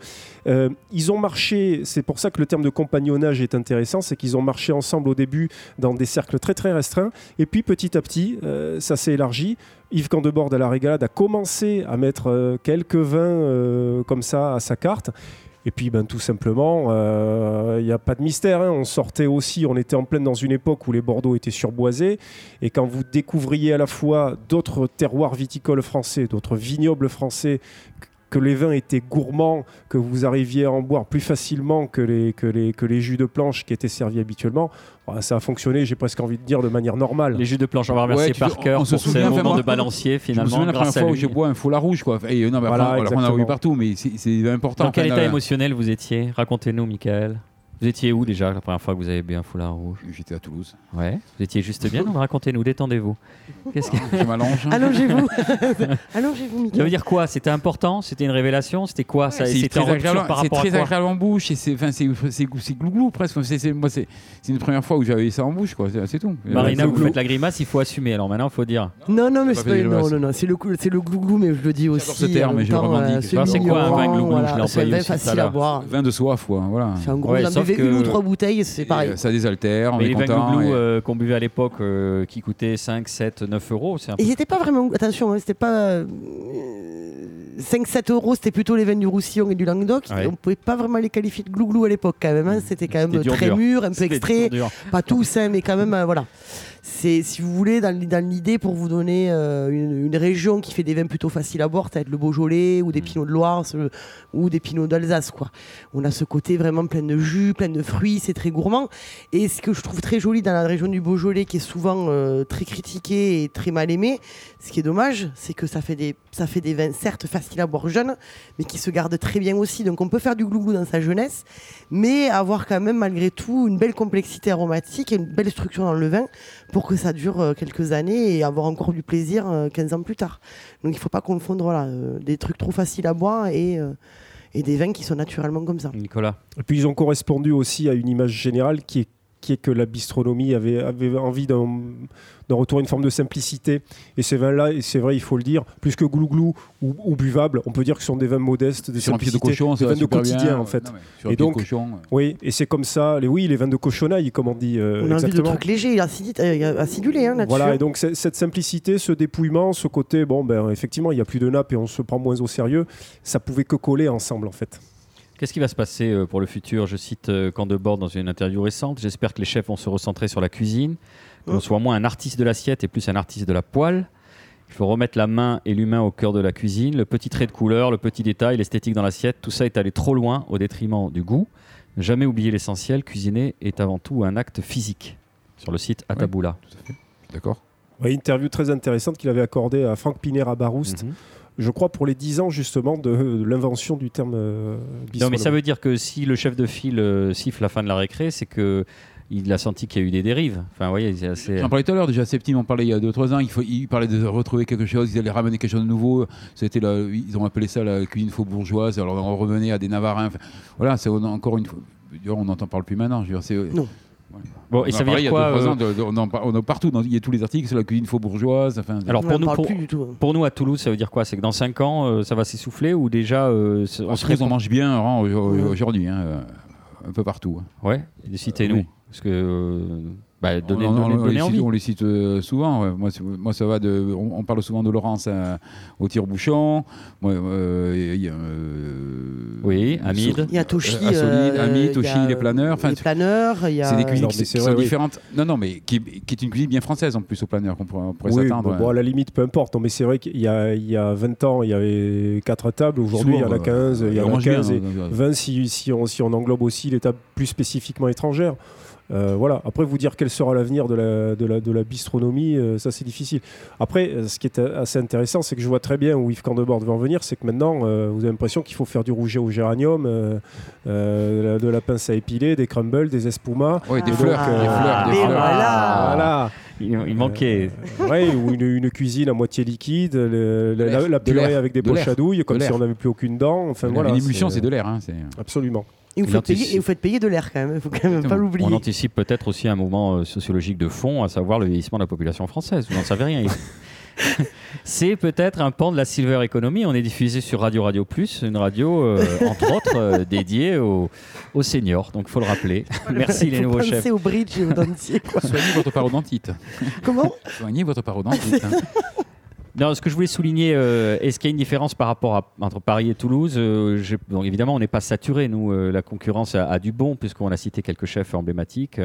Euh, ils ont marché, c'est pour ça que le terme de compagnonnage est intéressant, c'est qu'ils ont marché ensemble au début dans des cercles très très restreints, et puis petit à petit, euh, ça s'est élargi. Yves Candebord à la Régalade a commencé à mettre euh, quelques vins euh, comme ça à sa carte. Et puis, ben, tout simplement, euh, il n'y a pas de mystère. hein. On sortait aussi, on était en pleine dans une époque où les Bordeaux étaient surboisés. Et quand vous découvriez à la fois d'autres terroirs viticoles français, d'autres vignobles français que les vins étaient gourmands, que vous arriviez à en boire plus facilement que les, que les, que les jus de planche qui étaient servis habituellement, bah, ça a fonctionné, j'ai presque envie de dire, de manière normale. Les jus de planche, on va remercier Ouais, tu- Parker on se pour ces moments enfin, de balancier Je me finalement. souviens la première fois où je bois un foulard rouge, quoi. Et non, mais Voilà, après, après, on en a eu partout, mais c'est- important. Dans quel état euh, émotionnel vous étiez? Racontez-nous, Michael. Vous étiez où déjà la première fois que vous avez bu un foulard rouge? J'étais à Toulouse. Ouais. Vous étiez juste bien racontez-nous, détendez-vous. Qu'est-ce que... Je m'allonge. Allongez-vous. Allongez-vous, Ça veut dire quoi? C'était important? C'était une révélation? C'était quoi? Ça c'est très agréable, par c'est rapport à très quoi? agréable en bouche et c'est enfin c'est c'est c'est glouglou presque. C'est c'est- moi c'est c'est une première fois où j'avais ça en bouche quoi. C'est c'est tout. Marina, vous faites la grimace, il faut assumer. Alors maintenant, il faut dire. Non, non, mais c'est pas, non, non, non, c'est le, cou- c'est le glouglou, mais je le dis aussi. ce terme, mais je le revendique. euh, c'est quoi un vin mignon, glouglou? Je l'ai C'est un employé vin à facile à boire. Vin de soif quoi. Voilà. C'est un gros, Buvez une ou trois bouteilles, c'est pareil. euh, Ça désaltère, on Mais est les vins content. glouglou et- euh, qu'on buvait à l'époque, euh, qui coûtaient 5, 7, 9 euros, c'est un peu Et c'était pas vraiment. Attention, hein, c'était pas. 5-7 euros, c'était plutôt les vins du Roussillon et du Languedoc. Ouais. Et on pouvait pas vraiment les qualifier de glouglou à l'époque, quand même. hein. C'était quand même dur, très dur. mûr, un peu extrait. dur, dur. Pas tous, hein, mais quand même, euh, voilà. C'est, si vous voulez, dans, l'idée, pour vous donner euh, une, une région qui fait des vins plutôt faciles à boire, ça va être le Beaujolais ou des Mm. Pinots de Loire ce- ou des Pinots d'Alsace, quoi. On a ce côté vraiment plein de jus, plein de fruits, c'est très gourmand. Et ce que je trouve très joli dans la région du Beaujolais, qui est souvent euh, très critiquée et très mal aimée, ce qui est dommage, c'est que ça fait des, ça fait des vins certes faciles à boire jeunes, mais qui se gardent très bien aussi. Donc on peut faire du glouglou dans sa jeunesse, mais avoir quand même malgré tout une belle complexité aromatique et une belle structure dans le vin pour que ça dure euh, quelques années et avoir encore du plaisir euh, 15 ans plus tard. Donc il ne faut pas confondre voilà, euh, des trucs trop faciles à boire et, euh, et des vins qui sont naturellement comme ça. Nicolas. Et puis ils ont correspondu aussi à une image générale qui est, qui est que la bistronomie avait, avait envie d'un d'un retour à une forme de simplicité. Et ces vins-là, et c'est vrai, il faut le dire, plus que glouglou ou, ou buvables, on peut dire que ce sont des vins modestes, des Sur un pied de cochon, des vins de quotidien bien. en fait. Non, Et donc, cochon. euh, Oui, et c'est comme ça, les, oui, les vins de cochonaille, comme on dit. euh, On a envie de exactement. trucs légers, euh, acidulés hein, là-dessus. Voilà, et donc cette simplicité, ce dépouillement, ce côté, bon, ben effectivement, il n'y a plus de nappe et on se prend moins au sérieux, ça pouvait que coller ensemble en fait. Qu'est-ce qui va se passer euh, pour le futur? Je cite euh, Candebord dans une interview récente. J'espère que les chefs vont se recentrer sur la cuisine, que l'on Mm. soit moins un artiste de l'assiette et plus un artiste de la poêle. Il faut remettre la main et l'humain au cœur de la cuisine. Le petit trait de couleur, le petit détail, l'esthétique dans l'assiette, tout ça est allé trop loin au détriment du goût. Ne jamais oublier l'essentiel, cuisiner est avant tout un acte physique. Sur le site Ataboula. D'accord. Ouais, interview très intéressante qu'il avait accordée à Franck Pinera Baroust, Mhm. Je crois pour les 10 ans justement de, de l'invention du terme euh, Non, mais ça veut dire que si le chef de file euh, siffle la fin de la récré, c'est que il a senti qu'il y a eu des dérives. Enfin, vous voyez, c'est assez. J'en parlais tout à l'heure déjà, Septime en parlait il y a 2-3 ans, il, faut, il parlait de retrouver quelque chose, ils allaient ramener quelque chose de nouveau, C'était la- ils ont appelé ça la cuisine faux-bourgeoise, alors on revenait à des Navarins, Enfin, voilà, c'est encore une fois, on n'entend parle plus maintenant, je veux dire, c'est... Non. Bon, et On ça veut dire il y a quoi euh, on, en partout, dans- il y a tous les articles sur la cuisine faux-bourgeoise, enfin... Alors pour nous, pour, hein. pour nous à Toulouse, ça veut dire quoi? C'est que dans 5 ans, euh, ça va s'essouffler ou déjà euh, on on mange bien hein, aujourd'hui, hein, un peu partout. hein. Ouais, citez-nous. Oui. Parce que. Euh, bah, on, les envie. cite, on les cite, euh, souvent. ouais. Moi, ça va de. On, on parle souvent de Laurence euh, au tire-bouchon. Moi, euh, il y a, euh, Oui, Hamid. Il y a Toshi. Euh, euh, Hamid, Toshi, les planeurs. Les planeurs, il y a. c'est des cuisines Non, qui, mais qui c'est sont oui. différentes. Non, non, mais qui, qui est une cuisine bien française en plus au planeur qu'on pourrait, on pourrait Oui, s'attendre. bon, bon, à la limite, peu importe. Non, mais c'est vrai qu'il y a, il y a 20 ans, il y avait 4 tables. Aujourd'hui, il y en a 15. Il y en a mange bien, 15 et hein, euh, 20 si, si, on, si on englobe aussi les tables plus spécifiquement étrangères. Euh, voilà. Après, vous dire quel sera l'avenir de la, de, la, de la bistronomie, euh, ça c'est difficile. Après, euh, ce qui est assez intéressant, c'est que je vois très bien où Yves Candebord veut en venir, c'est que maintenant, euh, vous avez l'impression qu'il faut faire du rouget au géranium, euh, euh, de la pince à épiler, des crumbles, des espumas. Ouais, des Ah. fleurs, des fleurs, des Mais fleurs. voilà. Voilà. Il, il manquait. Euh, ouais, ou une, une cuisine à moitié liquide, le- la, la- la De purée avec des De l'air. pochadouilles, comme si on n'avait plus aucune dent. Enfin, Une voilà, émulsion, c'est- c'est de l'air. Hein, c'est- Absolument. Et vous, faites payer, anticipe. et vous faites payer de l'air quand même, il faut quand même pas l'oublier. On anticipe peut-être aussi un mouvement euh, sociologique de fond, à savoir le vieillissement de la population française. Vous n'en savez rien. C'est peut-être un pan de la silver economy. On est diffusé sur Radio Radio Plus, une radio euh, entre autres euh, dédiée aux, aux seniors. Donc il faut le rappeler. Merci les nouveaux chefs. au bridge et au dentier. quoi. Soignez votre parodontite. Comment? Soignez votre parodontite. Non, ce que je voulais souligner, euh, est-ce qu'il y a une différence par rapport à, entre Paris et Toulouse Euh, bon, Évidemment, on n'est pas saturé, nous. euh, la concurrence a, a du bon, puisqu'on a cité quelques chefs emblématiques.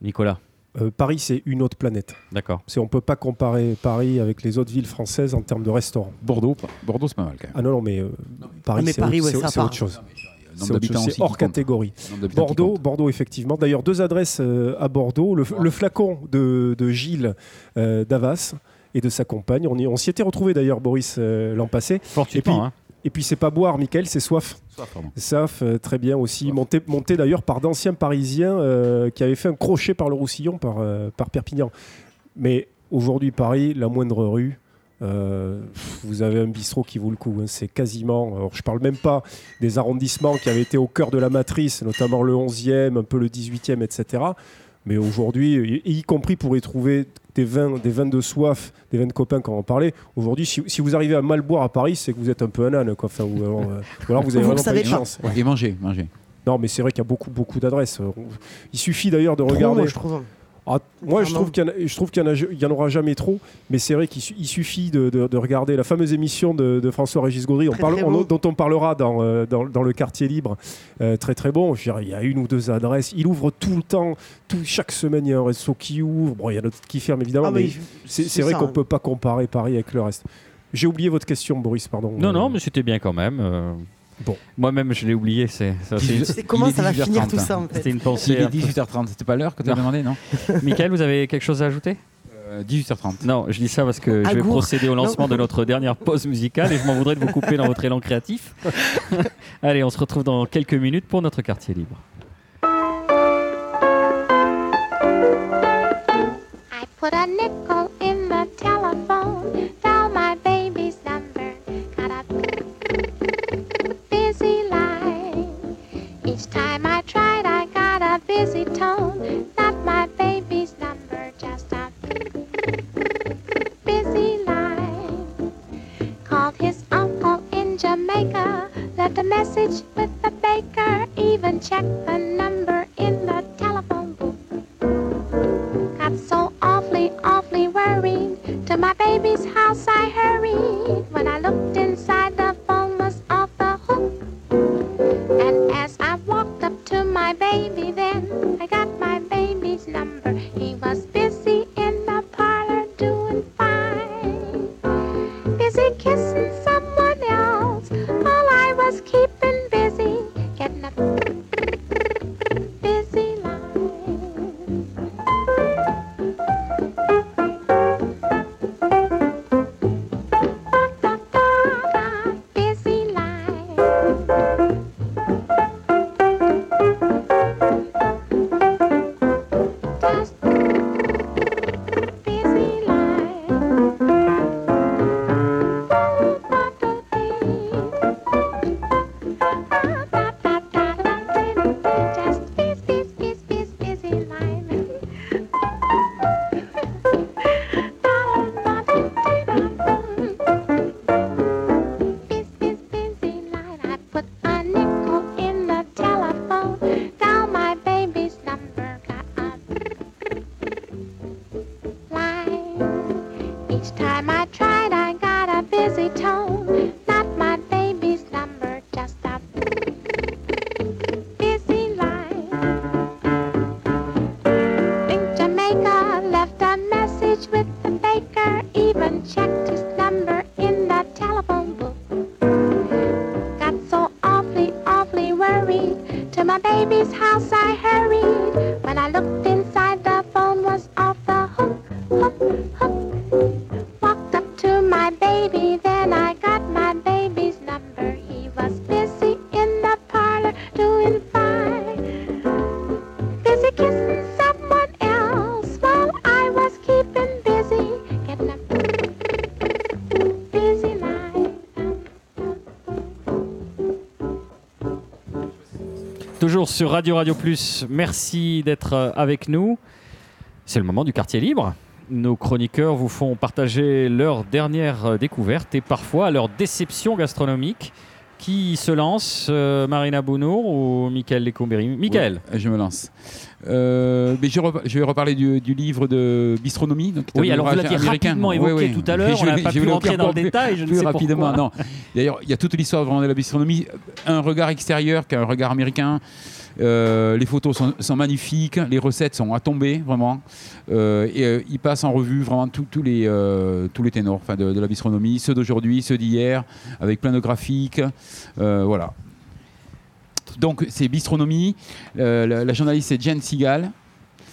Nicolas Euh, Paris, c'est une autre planète. D'accord. C'est, on peut pas comparer Paris avec les autres villes françaises en termes de restaurants. Bordeaux, Bordeaux c'est pas mal quand même. Ah non, non, mais euh, Paris, c'est, Paris, autre, chose. C'est, autre d'habitants chose, aussi c'est hors catégorie. Bordeaux. Bordeaux, effectivement. D'ailleurs, deux adresses euh, à Bordeaux. Le, le flacon de, de Gilles euh, Davas et de sa compagne. On, y- on s'y était retrouvé d'ailleurs, Boris, euh, l'an passé. Fortuitement, Et puis- hein. Et puis, c'est pas boire, Michael, c'est soif. Soif. Soif, euh, très bien aussi. Monté, monté d'ailleurs par d'anciens Parisiens euh, qui avaient fait un crochet par le Roussillon, par, par Perpignan. Mais aujourd'hui, Paris, la moindre rue. euh, vous avez un bistrot qui vaut le coup. hein. C'est quasiment. Alors, je parle même pas des arrondissements qui avaient été au cœur de la matrice, notamment le 11e, un peu le 18e, etc. Mais aujourd'hui, y, y compris pour y trouver des vins, des vins de soif, des vins de copains, comme on en parlait. Aujourd'hui, si, si vous arrivez à mal boire à Paris, c'est que vous êtes un peu un âne. Quoi. Enfin, ou, alors, euh, ou alors vous avez Vous vraiment pas de chance. Ouais. Et manger, manger. Non, mais c'est vrai qu'il y a beaucoup, beaucoup d'adresses. Il suffit d'ailleurs de Trop, regarder. moi, je trouve. Ah, moi, je trouve qu'il y en a- je trouve qu'il y en, a- il y en aura jamais trop, mais c'est vrai qu'il su- il suffit de, de- de regarder la fameuse émission de, de François-Régis Gaudry, on parle- on- dont on parlera dans, euh, dans, dans le quartier libre. Euh, très très bon. Je veux dire, il y a une ou deux adresses. Il ouvre tout le temps, tout, chaque semaine, il y a un resto qui ouvre. Bon, il y a d'autres qui ferment évidemment, Ah, mais mais c'est c'est c'est vrai ça, qu'on hein. ne peut pas comparer Paris avec le reste. J'ai oublié votre question, Boris, pardon. Non, Euh, non, mais c'était bien quand même. Euh. Bon. Moi-même, je l'ai oublié. C'est, ça, c'est une- C'est comment Il est ça va 18h30, finir tout hein. ça en fait c'était une Il pensée. est un peu- 18h30, c'était pas l'heure que tu as demandé, non Michael, vous avez quelque chose à ajouter? Euh, 18h30. Non, je dis ça parce que je vais procéder au lancement Non. de notre dernière pause musicale et je m'en voudrais de vous couper dans votre élan créatif. Allez, on se retrouve dans quelques minutes pour notre quartier libre. I put a nickel tone, not my baby's number, just a busy line. Called his uncle in Jamaica, left a message with the baker, even checked the number in the telephone booth. Got so awfully, awfully worried. To my baby's house I hurried. When I looked inside, the my baby, then I got my baby's number. Sur Radio Radio Plus, merci d'être euh, avec nous. C'est le moment du quartier libre. Nos chroniqueurs vous font partager leurs dernières euh, découvertes et parfois leurs déceptions gastronomiques. Qui se lance euh, Marina Bounour ou Michael Lecombéry Michael Ouais, je me lance. Euh, mais je, vais reparler du, du livre de bistronomie. donc, Oui, alors vous l'aviez rapidement évoqué oui. tout à l'heure, Je on n'a pas pu rentrer dans le détail, je ne plus sais rapidement, pourquoi. non. D'ailleurs, il y a toute l'histoire de la bistronomie, un regard extérieur qu'un regard américain. Euh, les photos sont, sont magnifiques, les recettes sont à tomber vraiment. Euh, et euh, il passe en revue vraiment tous les, tous les ténors de, de la bistronomie, ceux d'aujourd'hui, ceux d'hier, avec plein de graphiques. Voilà. Donc c'est bistronomie. La, la journaliste c'est Jen Seagal.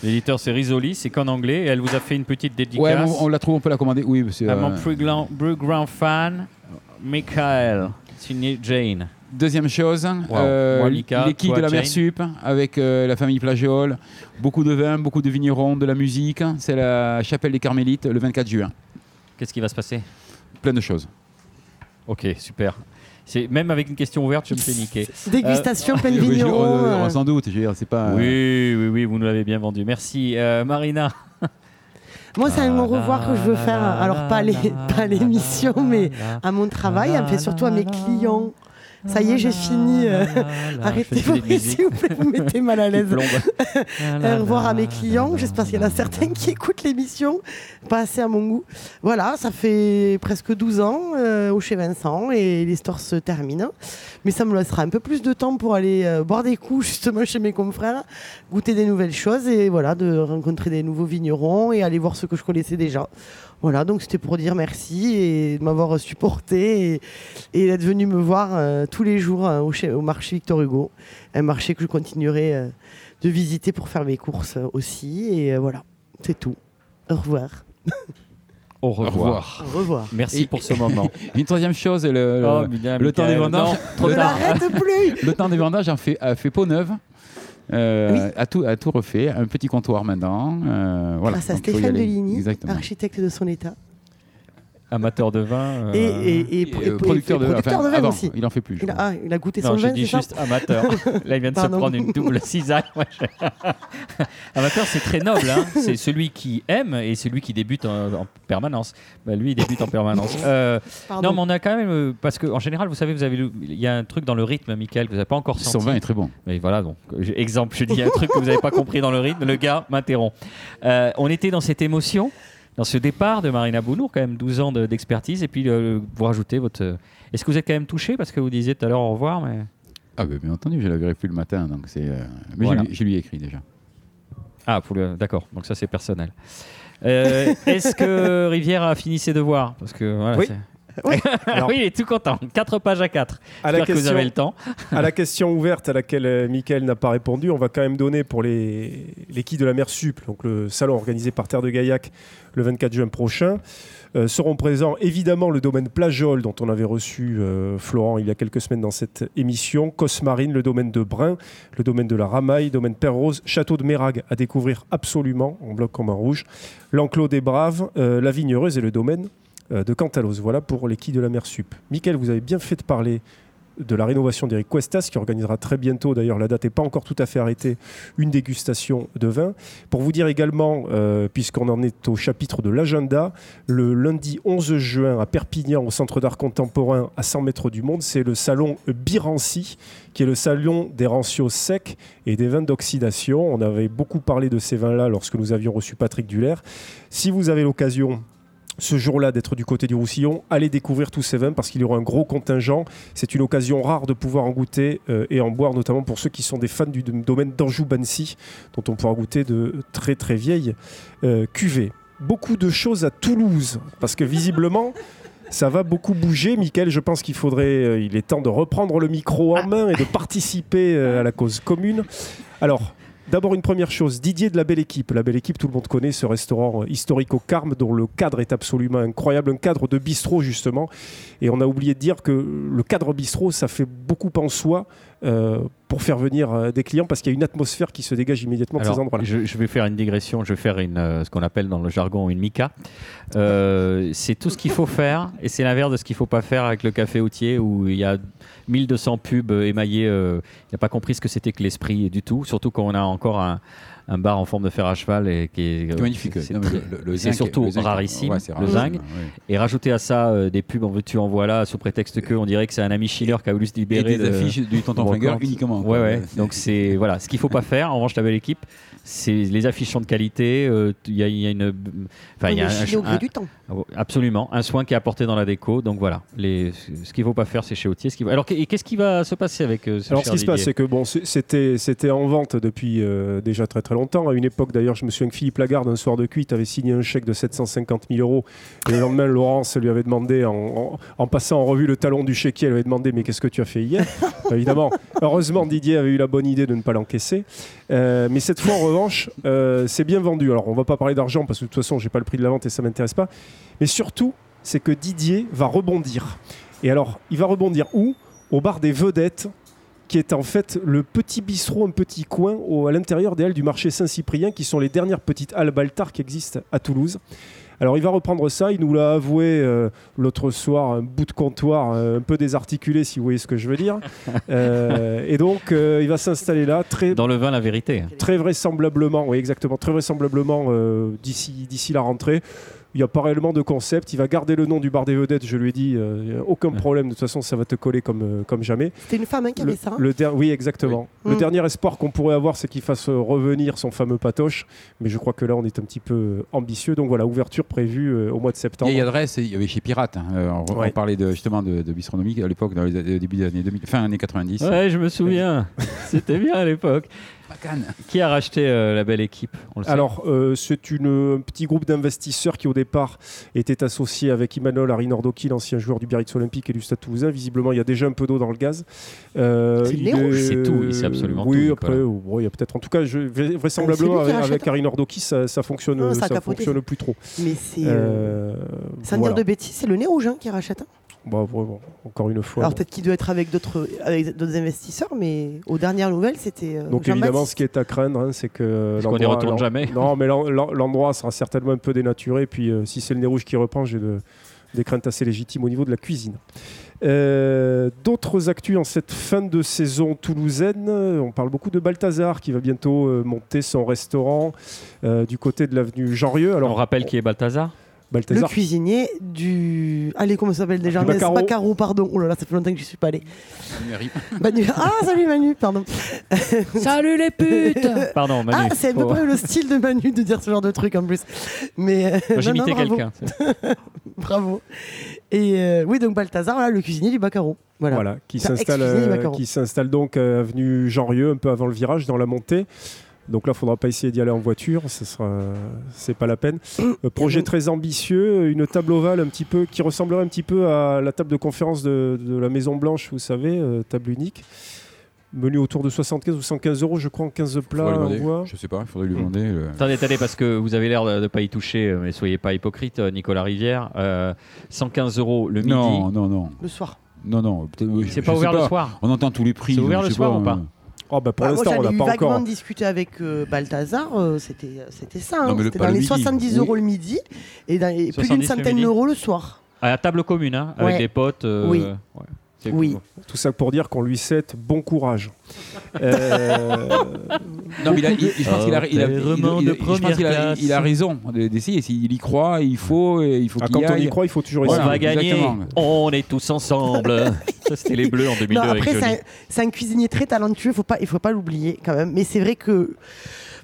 L'éditeur c'est Risoli, c'est qu'en anglais, et elle vous a fait une petite dédicace. Ouais, on, on la trouve, on peut la commander. Oui, c'est à mon plus grand, plus grand fan, Michael, signé Jane. Deuxième chose, Wow. euh, l'équipe toi, de la Jane. Mersup avec euh, la famille Plagiol, beaucoup de vin, beaucoup de vignerons, de la musique. C'est la chapelle des Carmélites le 24 juin. Qu'est-ce qui va se passer? Plein de choses. Ok, super. C'est même avec une question ouverte, je me fais niquer. Dégustation, plein de Oui, je- vignerons. euh, euh. sans doute, je veux dire, c'est pas. Oui, oui, oui, vous nous l'avez bien vendu. Merci, Euh, Marina. Moi, c'est un au revoir que je veux faire. Alors, pas l'émission, mais à mon travail, mais surtout à mes clients. Ça y est, j'ai fini. euh, Arrêtez s'il vous plaît, vous me mettez mal à l'aise. Au revoir à mes clients. J'espère qu'il y en a certains qui écoutent l'émission. Pas assez à mon goût. Voilà, ça fait presque 12 ans euh, au chez Vincent et l'histoire se termine. Mais ça me laissera un peu plus de temps pour aller euh, boire des coups justement chez mes confrères, goûter des nouvelles choses et voilà, de rencontrer des nouveaux vignerons et aller voir ce que je connaissais déjà. Voilà, donc c'était pour dire merci et de m'avoir supporté et, et d'être venu me voir euh, tous les jours euh, au, chez- au marché Victor Hugo. Un marché que je continuerai euh, de visiter pour faire mes courses euh, aussi. Et euh, voilà, c'est tout. Au revoir. Au Au revoir. revoir. Au revoir. Merci Et- pour ce moment. Une troisième chose, le, le- Oh, bien, le temps des vendanges. Non, trop le, le temps des vendanges a fait, a fait peau neuve. Euh, Oui. a, tout, a tout refait, un petit comptoir maintenant. euh, voilà. Grâce à Stéphane. Deligny, architecte de son état. Amateur de vin. euh, Et, et, et, Et, euh, producteur de, producteur enfin, de vin avant, aussi. Il en fait plus. je Il a, crois. ah, il a goûté Non, son j'ai vin, dit c'est ça juste amateur. Là, il vient de Pardon. se prendre une double cisaille. Ouais, je- amateur, c'est très noble. hein. C'est celui qui aime et celui qui débute en, en permanence. Bah, lui, il débute en permanence. Euh, non, mais on a quand même. euh, Parce qu'en général, vous savez, vous avez, il y a un truc dans le rythme, Michael, que vous n'avez pas encore Son senti. vin est très bon. Mais voilà, donc, euh, j'ai- exemple, je dis un truc que vous n'avez pas compris dans le rythme, le gars m'interrompt. Euh, on était dans cette émotion, dans ce départ de Marina Bounour, quand même 12 ans de- d'expertise, et puis euh, vous rajoutez votre. euh, Est-ce que vous êtes quand même touché Parce que vous disiez tout à l'heure au revoir, mais. Ah, ben, bien entendu, je la verrai plus le matin. Donc c'est, euh, Mais Voilà. je, lui- je lui ai écrit déjà. Ah, pour le... d'accord, donc ça c'est personnel. Euh, Est-ce que Rivière a fini ses devoirs? Parce que voilà, Oui. Oui. Alors- oui, il est tout content. 4 pages à 4. À la, J'espère que vous question, avez le temps. à la question ouverte à laquelle euh, Mickaël n'a pas répondu, on va quand même donner pour les, les quilles de la mer Sup, donc le salon organisé par Terre de Gaillac le 24 juin prochain. Euh, seront présents évidemment le domaine Plajol, dont on avait reçu euh, Florent il y a quelques semaines dans cette émission, Cosmarine, le domaine de Brun, le domaine de la Ramaille, domaine Père Rose, Château de Mérag à découvrir absolument en bloc comme en rouge, l'Enclos des Braves, euh, la Vignereuse et le domaine de Cantalos. Voilà pour les quilles de la mer Sup. Michael, vous avez bien fait de parler de la rénovation d'Eric Cuestas, qui organisera très bientôt, d'ailleurs la date n'est pas encore tout à fait arrêtée, une dégustation de vin. Pour vous dire également, euh, puisqu'on en est au chapitre de l'agenda, le lundi 11 juin à Perpignan, au Centre d'art contemporain, à 100 mètres du monde, c'est le salon Birancy, qui est le salon des rancios secs et des vins d'oxydation. On avait beaucoup parlé de ces vins-là lorsque nous avions reçu Patrick Duller. Si vous avez l'occasion ce jour-là d'être du côté du Roussillon, allez découvrir tous ces vins parce qu'il y aura un gros contingent. C'est une occasion rare de pouvoir en goûter euh, et en boire, notamment pour ceux qui sont des fans du dom- domaine d'Anjou-Bancy, dont on pourra goûter de très très vieilles euh, cuvées. Beaucoup de choses à Toulouse parce que visiblement. Ça va beaucoup bouger. Michael, je pense qu'il faudrait, euh, il est temps de reprendre le micro en main et de participer euh, à la cause commune. Alors, D'abord, une première chose, Didier de la Belle Équipe. La Belle Équipe, tout le monde connaît ce restaurant historique au Carme, dont le cadre est absolument incroyable, un cadre de bistrot justement. Et on a oublié de dire que le cadre bistrot, ça fait beaucoup en soi pour faire venir euh, des clients, parce qu'il y a une atmosphère qui se dégage immédiatement de Alors, ces endroits-là. je, je vais faire une digression, je vais faire une, euh, ce qu'on appelle dans le jargon une mica. Euh, c'est tout ce qu'il faut faire et c'est l'inverse de ce qu'il ne faut pas faire avec le café outier où il y a 1200 pubs émaillés. euh, il n'a pas compris ce que c'était que l'esprit du tout, surtout quand on a encore un, un bar en forme de fer à cheval et qui est, C'est magnifique. c'est le- le surtout le zinc- rarissime, ouais, c'est le zinc. ouais. Et rajouter à ça euh, des pubs en veux-tu en voilà sous prétexte que on dirait que c'est un ami Schiller qui a voulu se Et libérer des de- affiches du tonton. Flingueur uniquement. Ouais, quoi. ouais. Donc c'est voilà, ce qu'il faut pas faire. En revanche, la belle équipe, c'est les affiches sont de qualité. euh, Il y, a- il y a une, enfin il y a un- du temps. absolument un soin qui est apporté dans la déco. Donc voilà, les, ce qu'il faut pas faire, c'est chez Autier. Ce qu'il va- Alors et qu'est-ce qui va se passer avec euh, ce Alors, ce qui se passe, c'est que bon, c'était c'était en vente depuis euh, déjà très très longtemps. À une époque, d'ailleurs, je me souviens que Philippe Lagarde, un soir de cuite, avait signé un chèque de 750 000 euros. Et le lendemain, Laurence lui avait demandé, en, en- en passant en revue le talon du chéquier, elle avait demandé Mais qu'est-ce que tu as fait hier? Évidemment, heureusement, Didier avait eu la bonne idée de ne pas l'encaisser. Euh, mais cette fois, en revanche, euh, c'est bien vendu. Alors, on va pas parler d'argent parce que de toute façon, j'ai pas le prix de la vente et ça m'intéresse pas. Mais surtout, c'est que Didier va rebondir. Et alors, il va rebondir où? Au bar des vedettes, qui est en fait le petit bistrot, un petit coin au- à l'intérieur des halles du marché Saint-Cyprien, qui sont les dernières petites halles Baltard qui existent à Toulouse. Alors il va reprendre ça, il nous l'a avoué euh, l'autre soir, un bout de comptoir euh, un peu désarticulé si vous voyez ce que je veux dire. Euh, et donc il va s'installer là, très, Dans le vin, la vérité. très vraisemblablement, oui exactement, très vraisemblablement d'ici d'ici la rentrée. Il n'y a pas réellement de concept. Il va garder le nom du bar des vedettes, je lui ai dit, euh, y a aucun problème. De toute façon, ça va te coller comme, euh, comme jamais. C'était une femme hein, qui Le, avait ça. hein. le der- oui, exactement. Oui. Le Mm. dernier espoir qu'on pourrait avoir, c'est qu'il fasse revenir son fameux patoche. Mais je crois que là, on est un petit peu euh, ambitieux. Donc voilà, ouverture prévue euh, au mois de septembre. Vieille adresse, il y avait chez Pirate. hein. Euh, on, parlait de, justement de, de bistronomie à l'époque, dans les au début des années 2000, fin années 90. Ouais, je me souviens. C'était bien à l'époque. Qui a racheté euh, la belle équipe? On le sait. Alors, euh, c'est une- un petit groupe d'investisseurs qui, au départ, était associé avec Emmanuel Arinordoki, l'ancien joueur du Biarritz Olympique et du Stade Toulousain. Visiblement, il y a déjà un peu d'eau dans le gaz. Euh, C'est rouge. Sait tout, il sait absolument oui, tout, après, euh, il y a peut-être. En tout cas, je, vraisemblablement, c'est avec, avec Arinordoki, ça, ça fonctionne, Ah, ça fonctionne plus trop. Mais c'est. euh, Euh, Sans voilà. dire de bêtises, c'est le nez rouge hein, qui rachète. hein. Bon, encore une fois. Alors bon. peut-être qu'il doit être avec d'autres avec d'autres investisseurs, mais aux dernières nouvelles, c'était. euh, Donc évidemment, ce qui est à craindre, hein, c'est que Parce qu'on n'y retourne jamais. Non, mais l'en- l'en- l'endroit sera certainement un peu dénaturé. Puis euh, si c'est le nez rouge qui reprend, j'ai de- des craintes assez légitimes au niveau de la cuisine. Euh, D'autres actus en cette fin de saison toulousaine. On parle beaucoup de Balthazar qui va bientôt euh, monter son restaurant euh, du côté de l'avenue Jean-Rieux. on Alors rappelle qui est Balthazar? Le cuisinier du. Allez, comment ça s'appelle déjà? Baccaro. Baccaro, pardon. Oh là là, ça fait longtemps que je suis pas allé. Manu. Manu. Ah, salut Manu, pardon. Salut les putes Pardon, Manu. ah, c'est à peu près le style de Manu de dire ce genre de truc en plus. Mais. euh, Moi, J'ai imité bravo. quelqu'un. Bravo. Et euh, oui, donc Balthazar, là, le cuisinier du Baccaro. Voilà. Voilà, qui s'installe, euh, s'installe donc euh, avenue Jean-Rieux, un peu avant le virage, dans la montée. Donc là, il faudra pas essayer d'y aller en voiture, ce sera, c'est pas la peine. Euh, projet très ambitieux, une table ovale un petit peu qui ressemblerait un petit peu à la table de conférence de, de la Maison Blanche, vous savez, euh, table unique. Menu autour de 75 ou 115 euros, je crois, en 15 Faudrait plats. demander. voit. Je sais pas, il faudrait lui demander. le- Attendez, attendez, parce que vous avez l'air de ne pas y toucher, euh, mais soyez pas hypocrite, euh, Nicolas Rivière. Euh, 115 euros le midi. Non, non, non. Le soir. Non, non. peut-être- oui, C'est pas ouvert le soir. On entend tous les prix. C'est ouvert le soir ou euh, pas Oh, bah, pour Bah, moi, l'instant, on n'a pas vaguement encore. discuté avec euh, Balthazar. euh, c'était, c'était ça. Non, hein, c'était dans le les midi. 70 Oui. euros le midi et, dans- et plus 70 d'une centaine d'euros le soir. À la table commune, hein, avec Ouais. des potes. euh, Oui. ouais. Oui. Tout ça pour dire qu'on lui souhaite bon courage. Euh, Non, mais il a, il- je pense qu'il a, a- a, raison d'essayer. S'il y croit, il faut, et il faut ah, quand y on y croit, il faut toujours On essayer. va gagner. exactement. On est tous ensemble. ça, c'était les Bleus en 2002 Non, avec après, c'est Johnny. un, c'est un cuisinier très talentueux, faut pas, il faut pas l'oublier quand même. Mais c'est vrai que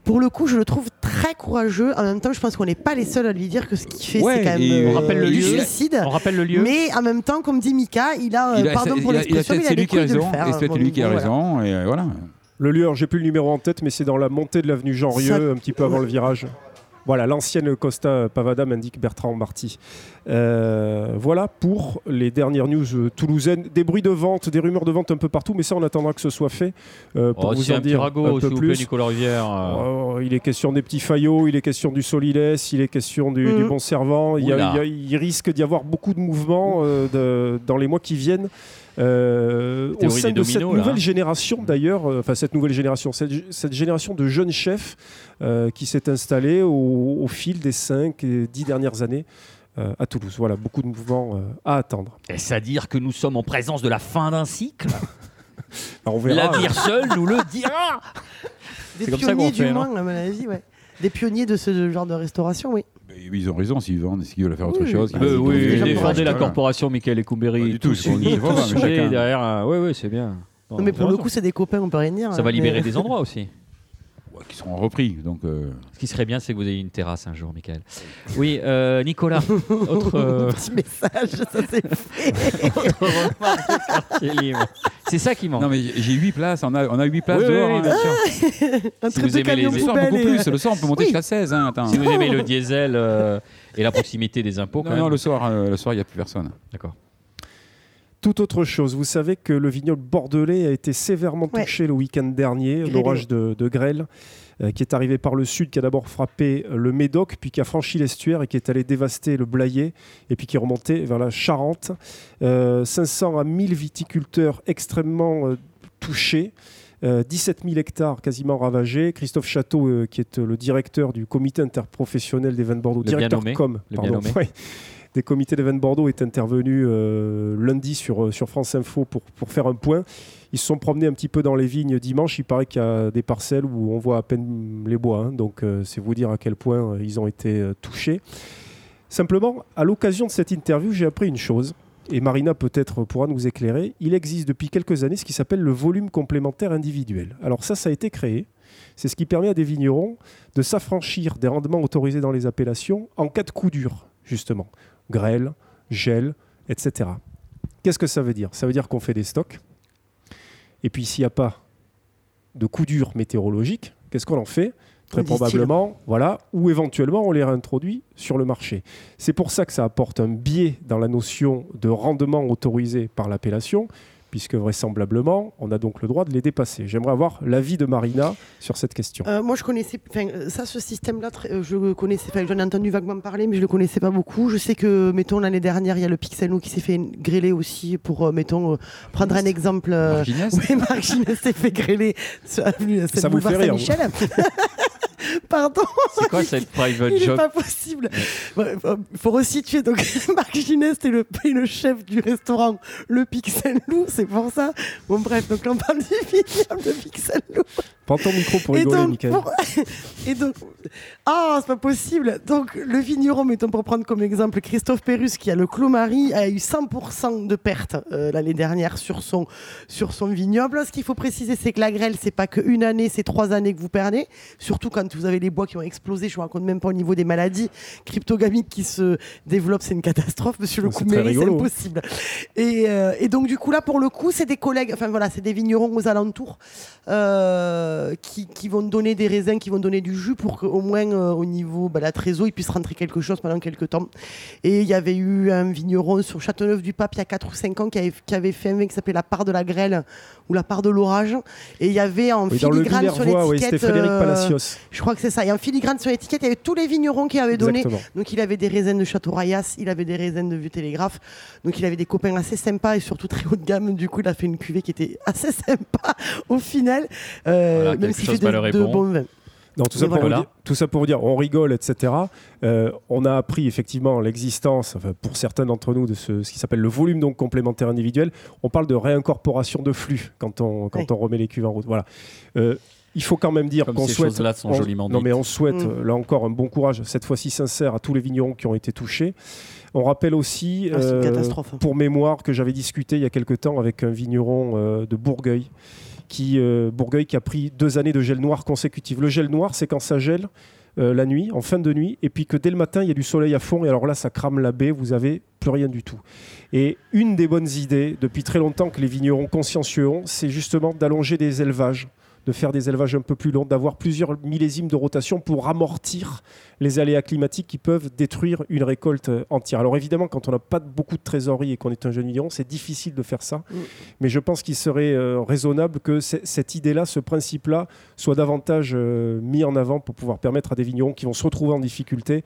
pour le coup, je le trouve très courageux. En même temps, je pense qu'on n'est pas les seuls à lui dire que ce qu'il fait, Ouais, c'est quand même euh, on rappelle le du lieu. suicide. On rappelle le lieu Mais en même temps, comme dit Mika, il a, euh, Il a- pardon pour il a- il a l'expression, il a c'est les lui qui a couilles de le raison, faire. et c'est peut-être lui qui a Bon, voilà. raison, et euh, voilà. Le lieu, alors, j'ai plus le numéro en tête, mais c'est dans la montée de l'avenue Jean-Rieux, Ça- un petit peu avant le virage. Voilà, l'ancienne Costa Pavada m'indique Bertrand Marty. Euh, voilà pour les dernières news toulousaines. Des bruits de vente, des rumeurs de vente un peu partout, mais ça, on attendra que ce soit fait euh, pour Oh, vous en un petit dire ragot, un peu plaît, plus. Nicolas Rivière. euh. Oh, il est question des petits faillots, il est question du solilès, il est question du, du bon servant. Il, y a- Oula. il y a- il risque d'y avoir beaucoup de mouvements euh, de- dans les mois qui viennent. Euh, au sein des de cette là, nouvelle hein. génération d'ailleurs, euh, enfin cette nouvelle génération, cette, cette génération de jeunes chefs euh, qui s'est installée au, au fil des 5 et 10 dernières années euh, à Toulouse. Voilà, beaucoup de mouvements euh, à attendre. Est-ce à dire que nous sommes en présence de la fin d'un cycle? Verra. L'avenir seul nous le dira. Des ça qu'on pionniers, fait, du moins, à mon avis, ouais. Des pionniers de ce genre de restauration, oui. Ils ont raison s'ils vendent, s'ils veulent faire autre Oui. chose. Ils Euh, oui, défendez la corporation Michael et Coumbéry. Pas du tout, chacun- derrière. un- Ouais, ouais, c'est bien. Non, mais pour le coup, c'est des copains, on peut rien dire. ça va hein, libérer des endroits aussi. Qui seront repris. Donc, euh, Ce qui serait bien, c'est que vous ayez une terrasse un jour, Michael. Oui, euh, Nicolas, autre, euh, Petit message, ça c'est fait. autre remarque quartier libre. C'est ça qui manque. Non, mais j'ai 8 places. On a, on a 8 places Oui, dehors. oui, hein. bien sûr. Un Si vous aimez les- Le soir, beaucoup et- plus. Le soir, on peut monter Oui. jusqu'à 16. Hein, attends. Si vous aimez le diesel euh, et la proximité des impôts, quand Non, même. non, le soir, euh, le soir, il n'y a plus personne. D'accord. Tout autre chose, vous savez que le vignoble bordelais a été sévèrement Ouais. touché le week-end dernier, l'orage de, de grêle, qui est arrivé par le sud, qui a d'abord frappé euh, le Médoc, puis qui a franchi l'estuaire et qui est allé dévaster le Blayais, et puis qui est remonté vers la Charente. Euh, 500 à 1000 viticulteurs extrêmement euh, touchés. Euh, 17 000 hectares quasiment ravagés. Christophe Château, euh, qui est euh, le directeur du comité interprofessionnel des vins de Bordeaux, Le bien directeur nommé. com, Le bien nommé. ouais, des comités des vins de Bordeaux, est intervenu euh, lundi sur, euh, sur France Info pour, pour faire un point. Ils se sont promenés un petit peu dans les vignes dimanche. Il paraît qu'il y a des parcelles où on voit à peine les bois. hein. donc euh, c'est vous dire à quel point ils ont été touchés. Simplement, à l'occasion de cette interview, j'ai appris une chose. Et Marina peut-être pourra nous éclairer. Il existe depuis quelques années ce qui s'appelle le volume complémentaire individuel. Alors ça, ça a été créé. C'est ce qui permet à des vignerons de s'affranchir des rendements autorisés dans les appellations en cas de coup dur, justement. Grêle, gel, etc. Qu'est-ce que ça veut dire? Ça veut dire qu'on fait des stocks. Et puis s'il n'y a pas de coup dur météorologique, qu'est-ce qu'on en fait? Très probablement, voilà, ou éventuellement on les réintroduit sur le marché. C'est pour ça que ça apporte un biais dans la notion de rendement autorisé par l'appellation, puisque vraisemblablement, on a donc le droit de les dépasser. J'aimerais avoir l'avis de Marina sur cette question. Euh, moi, je connaissais, enfin, ça, ce système-là, euh, je connaissais, enfin, j'en ai entendu vaguement parler, mais je le connaissais pas beaucoup. Je sais que, mettons, l'année dernière, il y a le Pixelno qui s'est fait grêler aussi pour, euh, mettons, euh, prendre un exemple. euh, Marginès Oui, Marc Ginès s'est fait grêler sur avenue Ça Seine vous boulevard fait rire, Saint-Michel. Pardon, C'est quoi cette private il joke pas possible. Il faut resituer. Donc, Marc Ginès est le, est le chef du restaurant Le Pixel Loup, c'est pour ça. Bon, bref, donc là, on parle du vignoble de Pixel Loup. Prends ton micro pour Et rigoler, donc, Michael. pour- et donc, ah, c'est pas possible. Donc, le vigneron, mettons pour prendre comme exemple Christophe Pérus, qui a le Clos Marie, a eu 100% de pertes euh, l'année dernière sur son, sur son vignoble. Ce qu'il faut préciser, c'est que la grêle, c'est pas qu'une année, c'est trois années que vous perdez. Surtout quand vous avez les bois qui ont explosé. Je ne raconte même pas au niveau des maladies cryptogamiques qui se développent. C'est une catastrophe, monsieur le Couméry, c'est rigolo. impossible. Et, euh, et donc, du coup, là, pour le coup, c'est des collègues, enfin voilà, c'est des vignerons aux alentours euh, qui, qui vont donner des raisins, qui vont donner du jus pour qu'au moins euh, au niveau bah, la trésor, il puisse rentrer quelque chose pendant quelques temps. Et il y avait eu un vigneron sur Châteauneuf-du-Pape il y a 4 ou 5 ans qui avait, qui avait fait un vin qui s'appelait La part de la grêle ou La part de l'orage. Et il y avait en Oui, filigrane sur oui, l'étiquette. c'était Frédéric euh, Palacios. je crois que c'est ça. Et en filigrane sur l'étiquette, il y avait tous les vignerons qui avaient donné. Exactement. Donc il avait des raisins de Château Rayas, il avait des raisins de Vieux Télégraphe. Donc il avait des copains assez sympas et surtout très haut de gamme. Du coup, il a fait une cuvée qui était assez sympa au final. Euh, Voilà, même quelque s'il chose fait de, est de bon. Non, tout, ça pour voilà. dire, tout ça pour vous dire, on rigole, etc. Euh, on a appris effectivement l'existence, enfin, pour certains d'entre nous, de ce, ce qui s'appelle le volume donc complémentaire individuel. On parle de réincorporation de flux quand on, quand Oui. on remet les cuves en route. Voilà. Euh, il faut quand même dire qu'on souhaite. choses-là sont on- joliment Non, mais on souhaite Mm. là encore un bon courage, cette fois-ci sincère, à tous les vignerons qui ont été touchés. On rappelle aussi, Ah, euh, pour mémoire, que j'avais discuté il y a quelque temps avec un vigneron euh, de Bourgueil, qui, euh, Bourgueil qui a pris deux années de gel noir consécutif. Le gel noir, c'est quand ça gèle euh, la nuit, en fin de nuit, et puis que dès le matin, il y a du soleil à fond, et alors là, ça crame la baie, vous avez plus rien du tout. Et une des bonnes idées, depuis très longtemps, que les vignerons consciencieux ont, c'est justement d'allonger des élevages de faire des élevages un peu plus longs, d'avoir plusieurs millésimes de rotation pour amortir les aléas climatiques qui peuvent détruire une récolte euh, entière. Alors évidemment, quand on n'a pas beaucoup de trésorerie et qu'on est un jeune vigneron, c'est difficile de faire ça. Mais je pense qu'il serait euh, raisonnable que cette idée-là, ce principe-là, soit davantage euh, mis en avant pour pouvoir permettre à des vignerons qui vont se retrouver en difficulté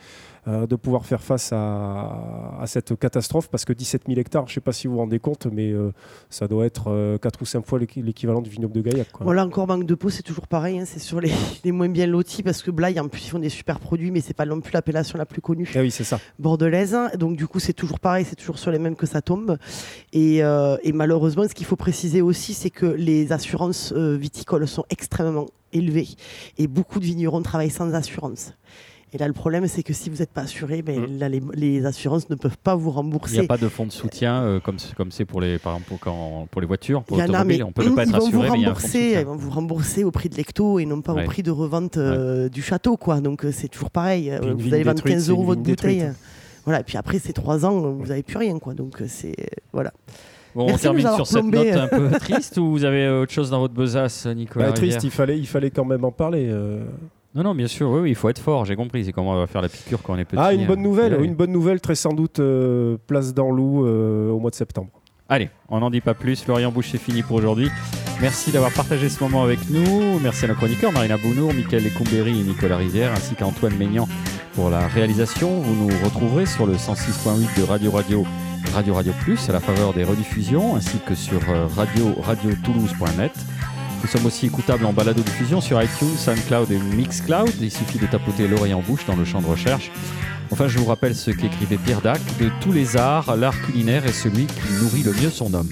euh, de pouvoir faire face à, à cette catastrophe. Parce que 17 000 hectares, je ne sais pas si vous vous rendez compte, mais euh, ça doit être 4 ou 5 fois l'équi- l'équivalent du vignoble de Gaillac. quoi. Voilà encore manque de peau, c'est toujours pareil. hein, c'est sur les, les moins bien lotis parce que Blaye, en plus, ils font des super produits, mais c'est pas non plus l'appellation la plus connue Ah oui, c'est ça. bordelaise. Donc du coup, c'est toujours pareil, c'est toujours sur les mêmes que ça tombe. Et, euh, et malheureusement, ce qu'il faut préciser aussi, c'est que les assurances euh, viticoles sont extrêmement élevées et beaucoup de vignerons travaillent sans assurance. Et là, le problème, c'est que si vous n'êtes pas assuré, ben, Mm. là, les, les assurances ne peuvent pas vous Il rembourser. n'y a pas de fonds de soutien euh, comme c'est- comme c'est pour les par exemple pour, quand- pour les voitures, pour Il y en a, mais l'automobile. On peut ne pas ils être vont vous assuré, mais il y a un fonds de rembourser, ils vont vous rembourser au prix de l'hecto et non pas Ouais. au prix de revente euh, du château, quoi. Donc euh, c'est toujours pareil. Puis vous allez vendre détruite, 15 c'est euros votre détruite, bouteille. Voilà. Et puis après, c'est 3 ans, vous n'avez plus rien, quoi. Donc euh, c'est voilà. Bon, on Merci termine sur cette plombé. note un peu triste ou vous avez autre chose dans votre besace, Nicolas Bah, triste, il fallait, il fallait quand même en parler. euh. Non, non, bien sûr, oui, oui, il faut être fort, j'ai compris. C'est comment on va faire la piqûre quand on est petit. Ah, une bonne hein. nouvelle, une bonne nouvelle, très sans doute euh, place d'Anlou euh, au mois de septembre. Allez, on n'en dit pas plus. Florian Bouche, c'est fini pour aujourd'hui. Merci d'avoir partagé ce moment avec nous. Merci à nos chroniqueurs, Marina Bounour, Mickaël Lecombéry et Nicolas Rivière, ainsi qu'à Antoine Maignan pour la réalisation. Vous nous retrouverez sur le 106.8 de Radio Radio, Radio Radio Plus, à la faveur des rediffusions, ainsi que sur euh, radio radiotoulouse.net. Nous sommes aussi écoutables en balado-diffusion sur iTunes, SoundCloud et Mixcloud. Il suffit de tapoter l'oreille en bouche dans le champ de recherche. Enfin, je vous rappelle ce qu'écrivait Pierre Dac de tous les arts, l'art culinaire est celui qui nourrit le mieux son homme.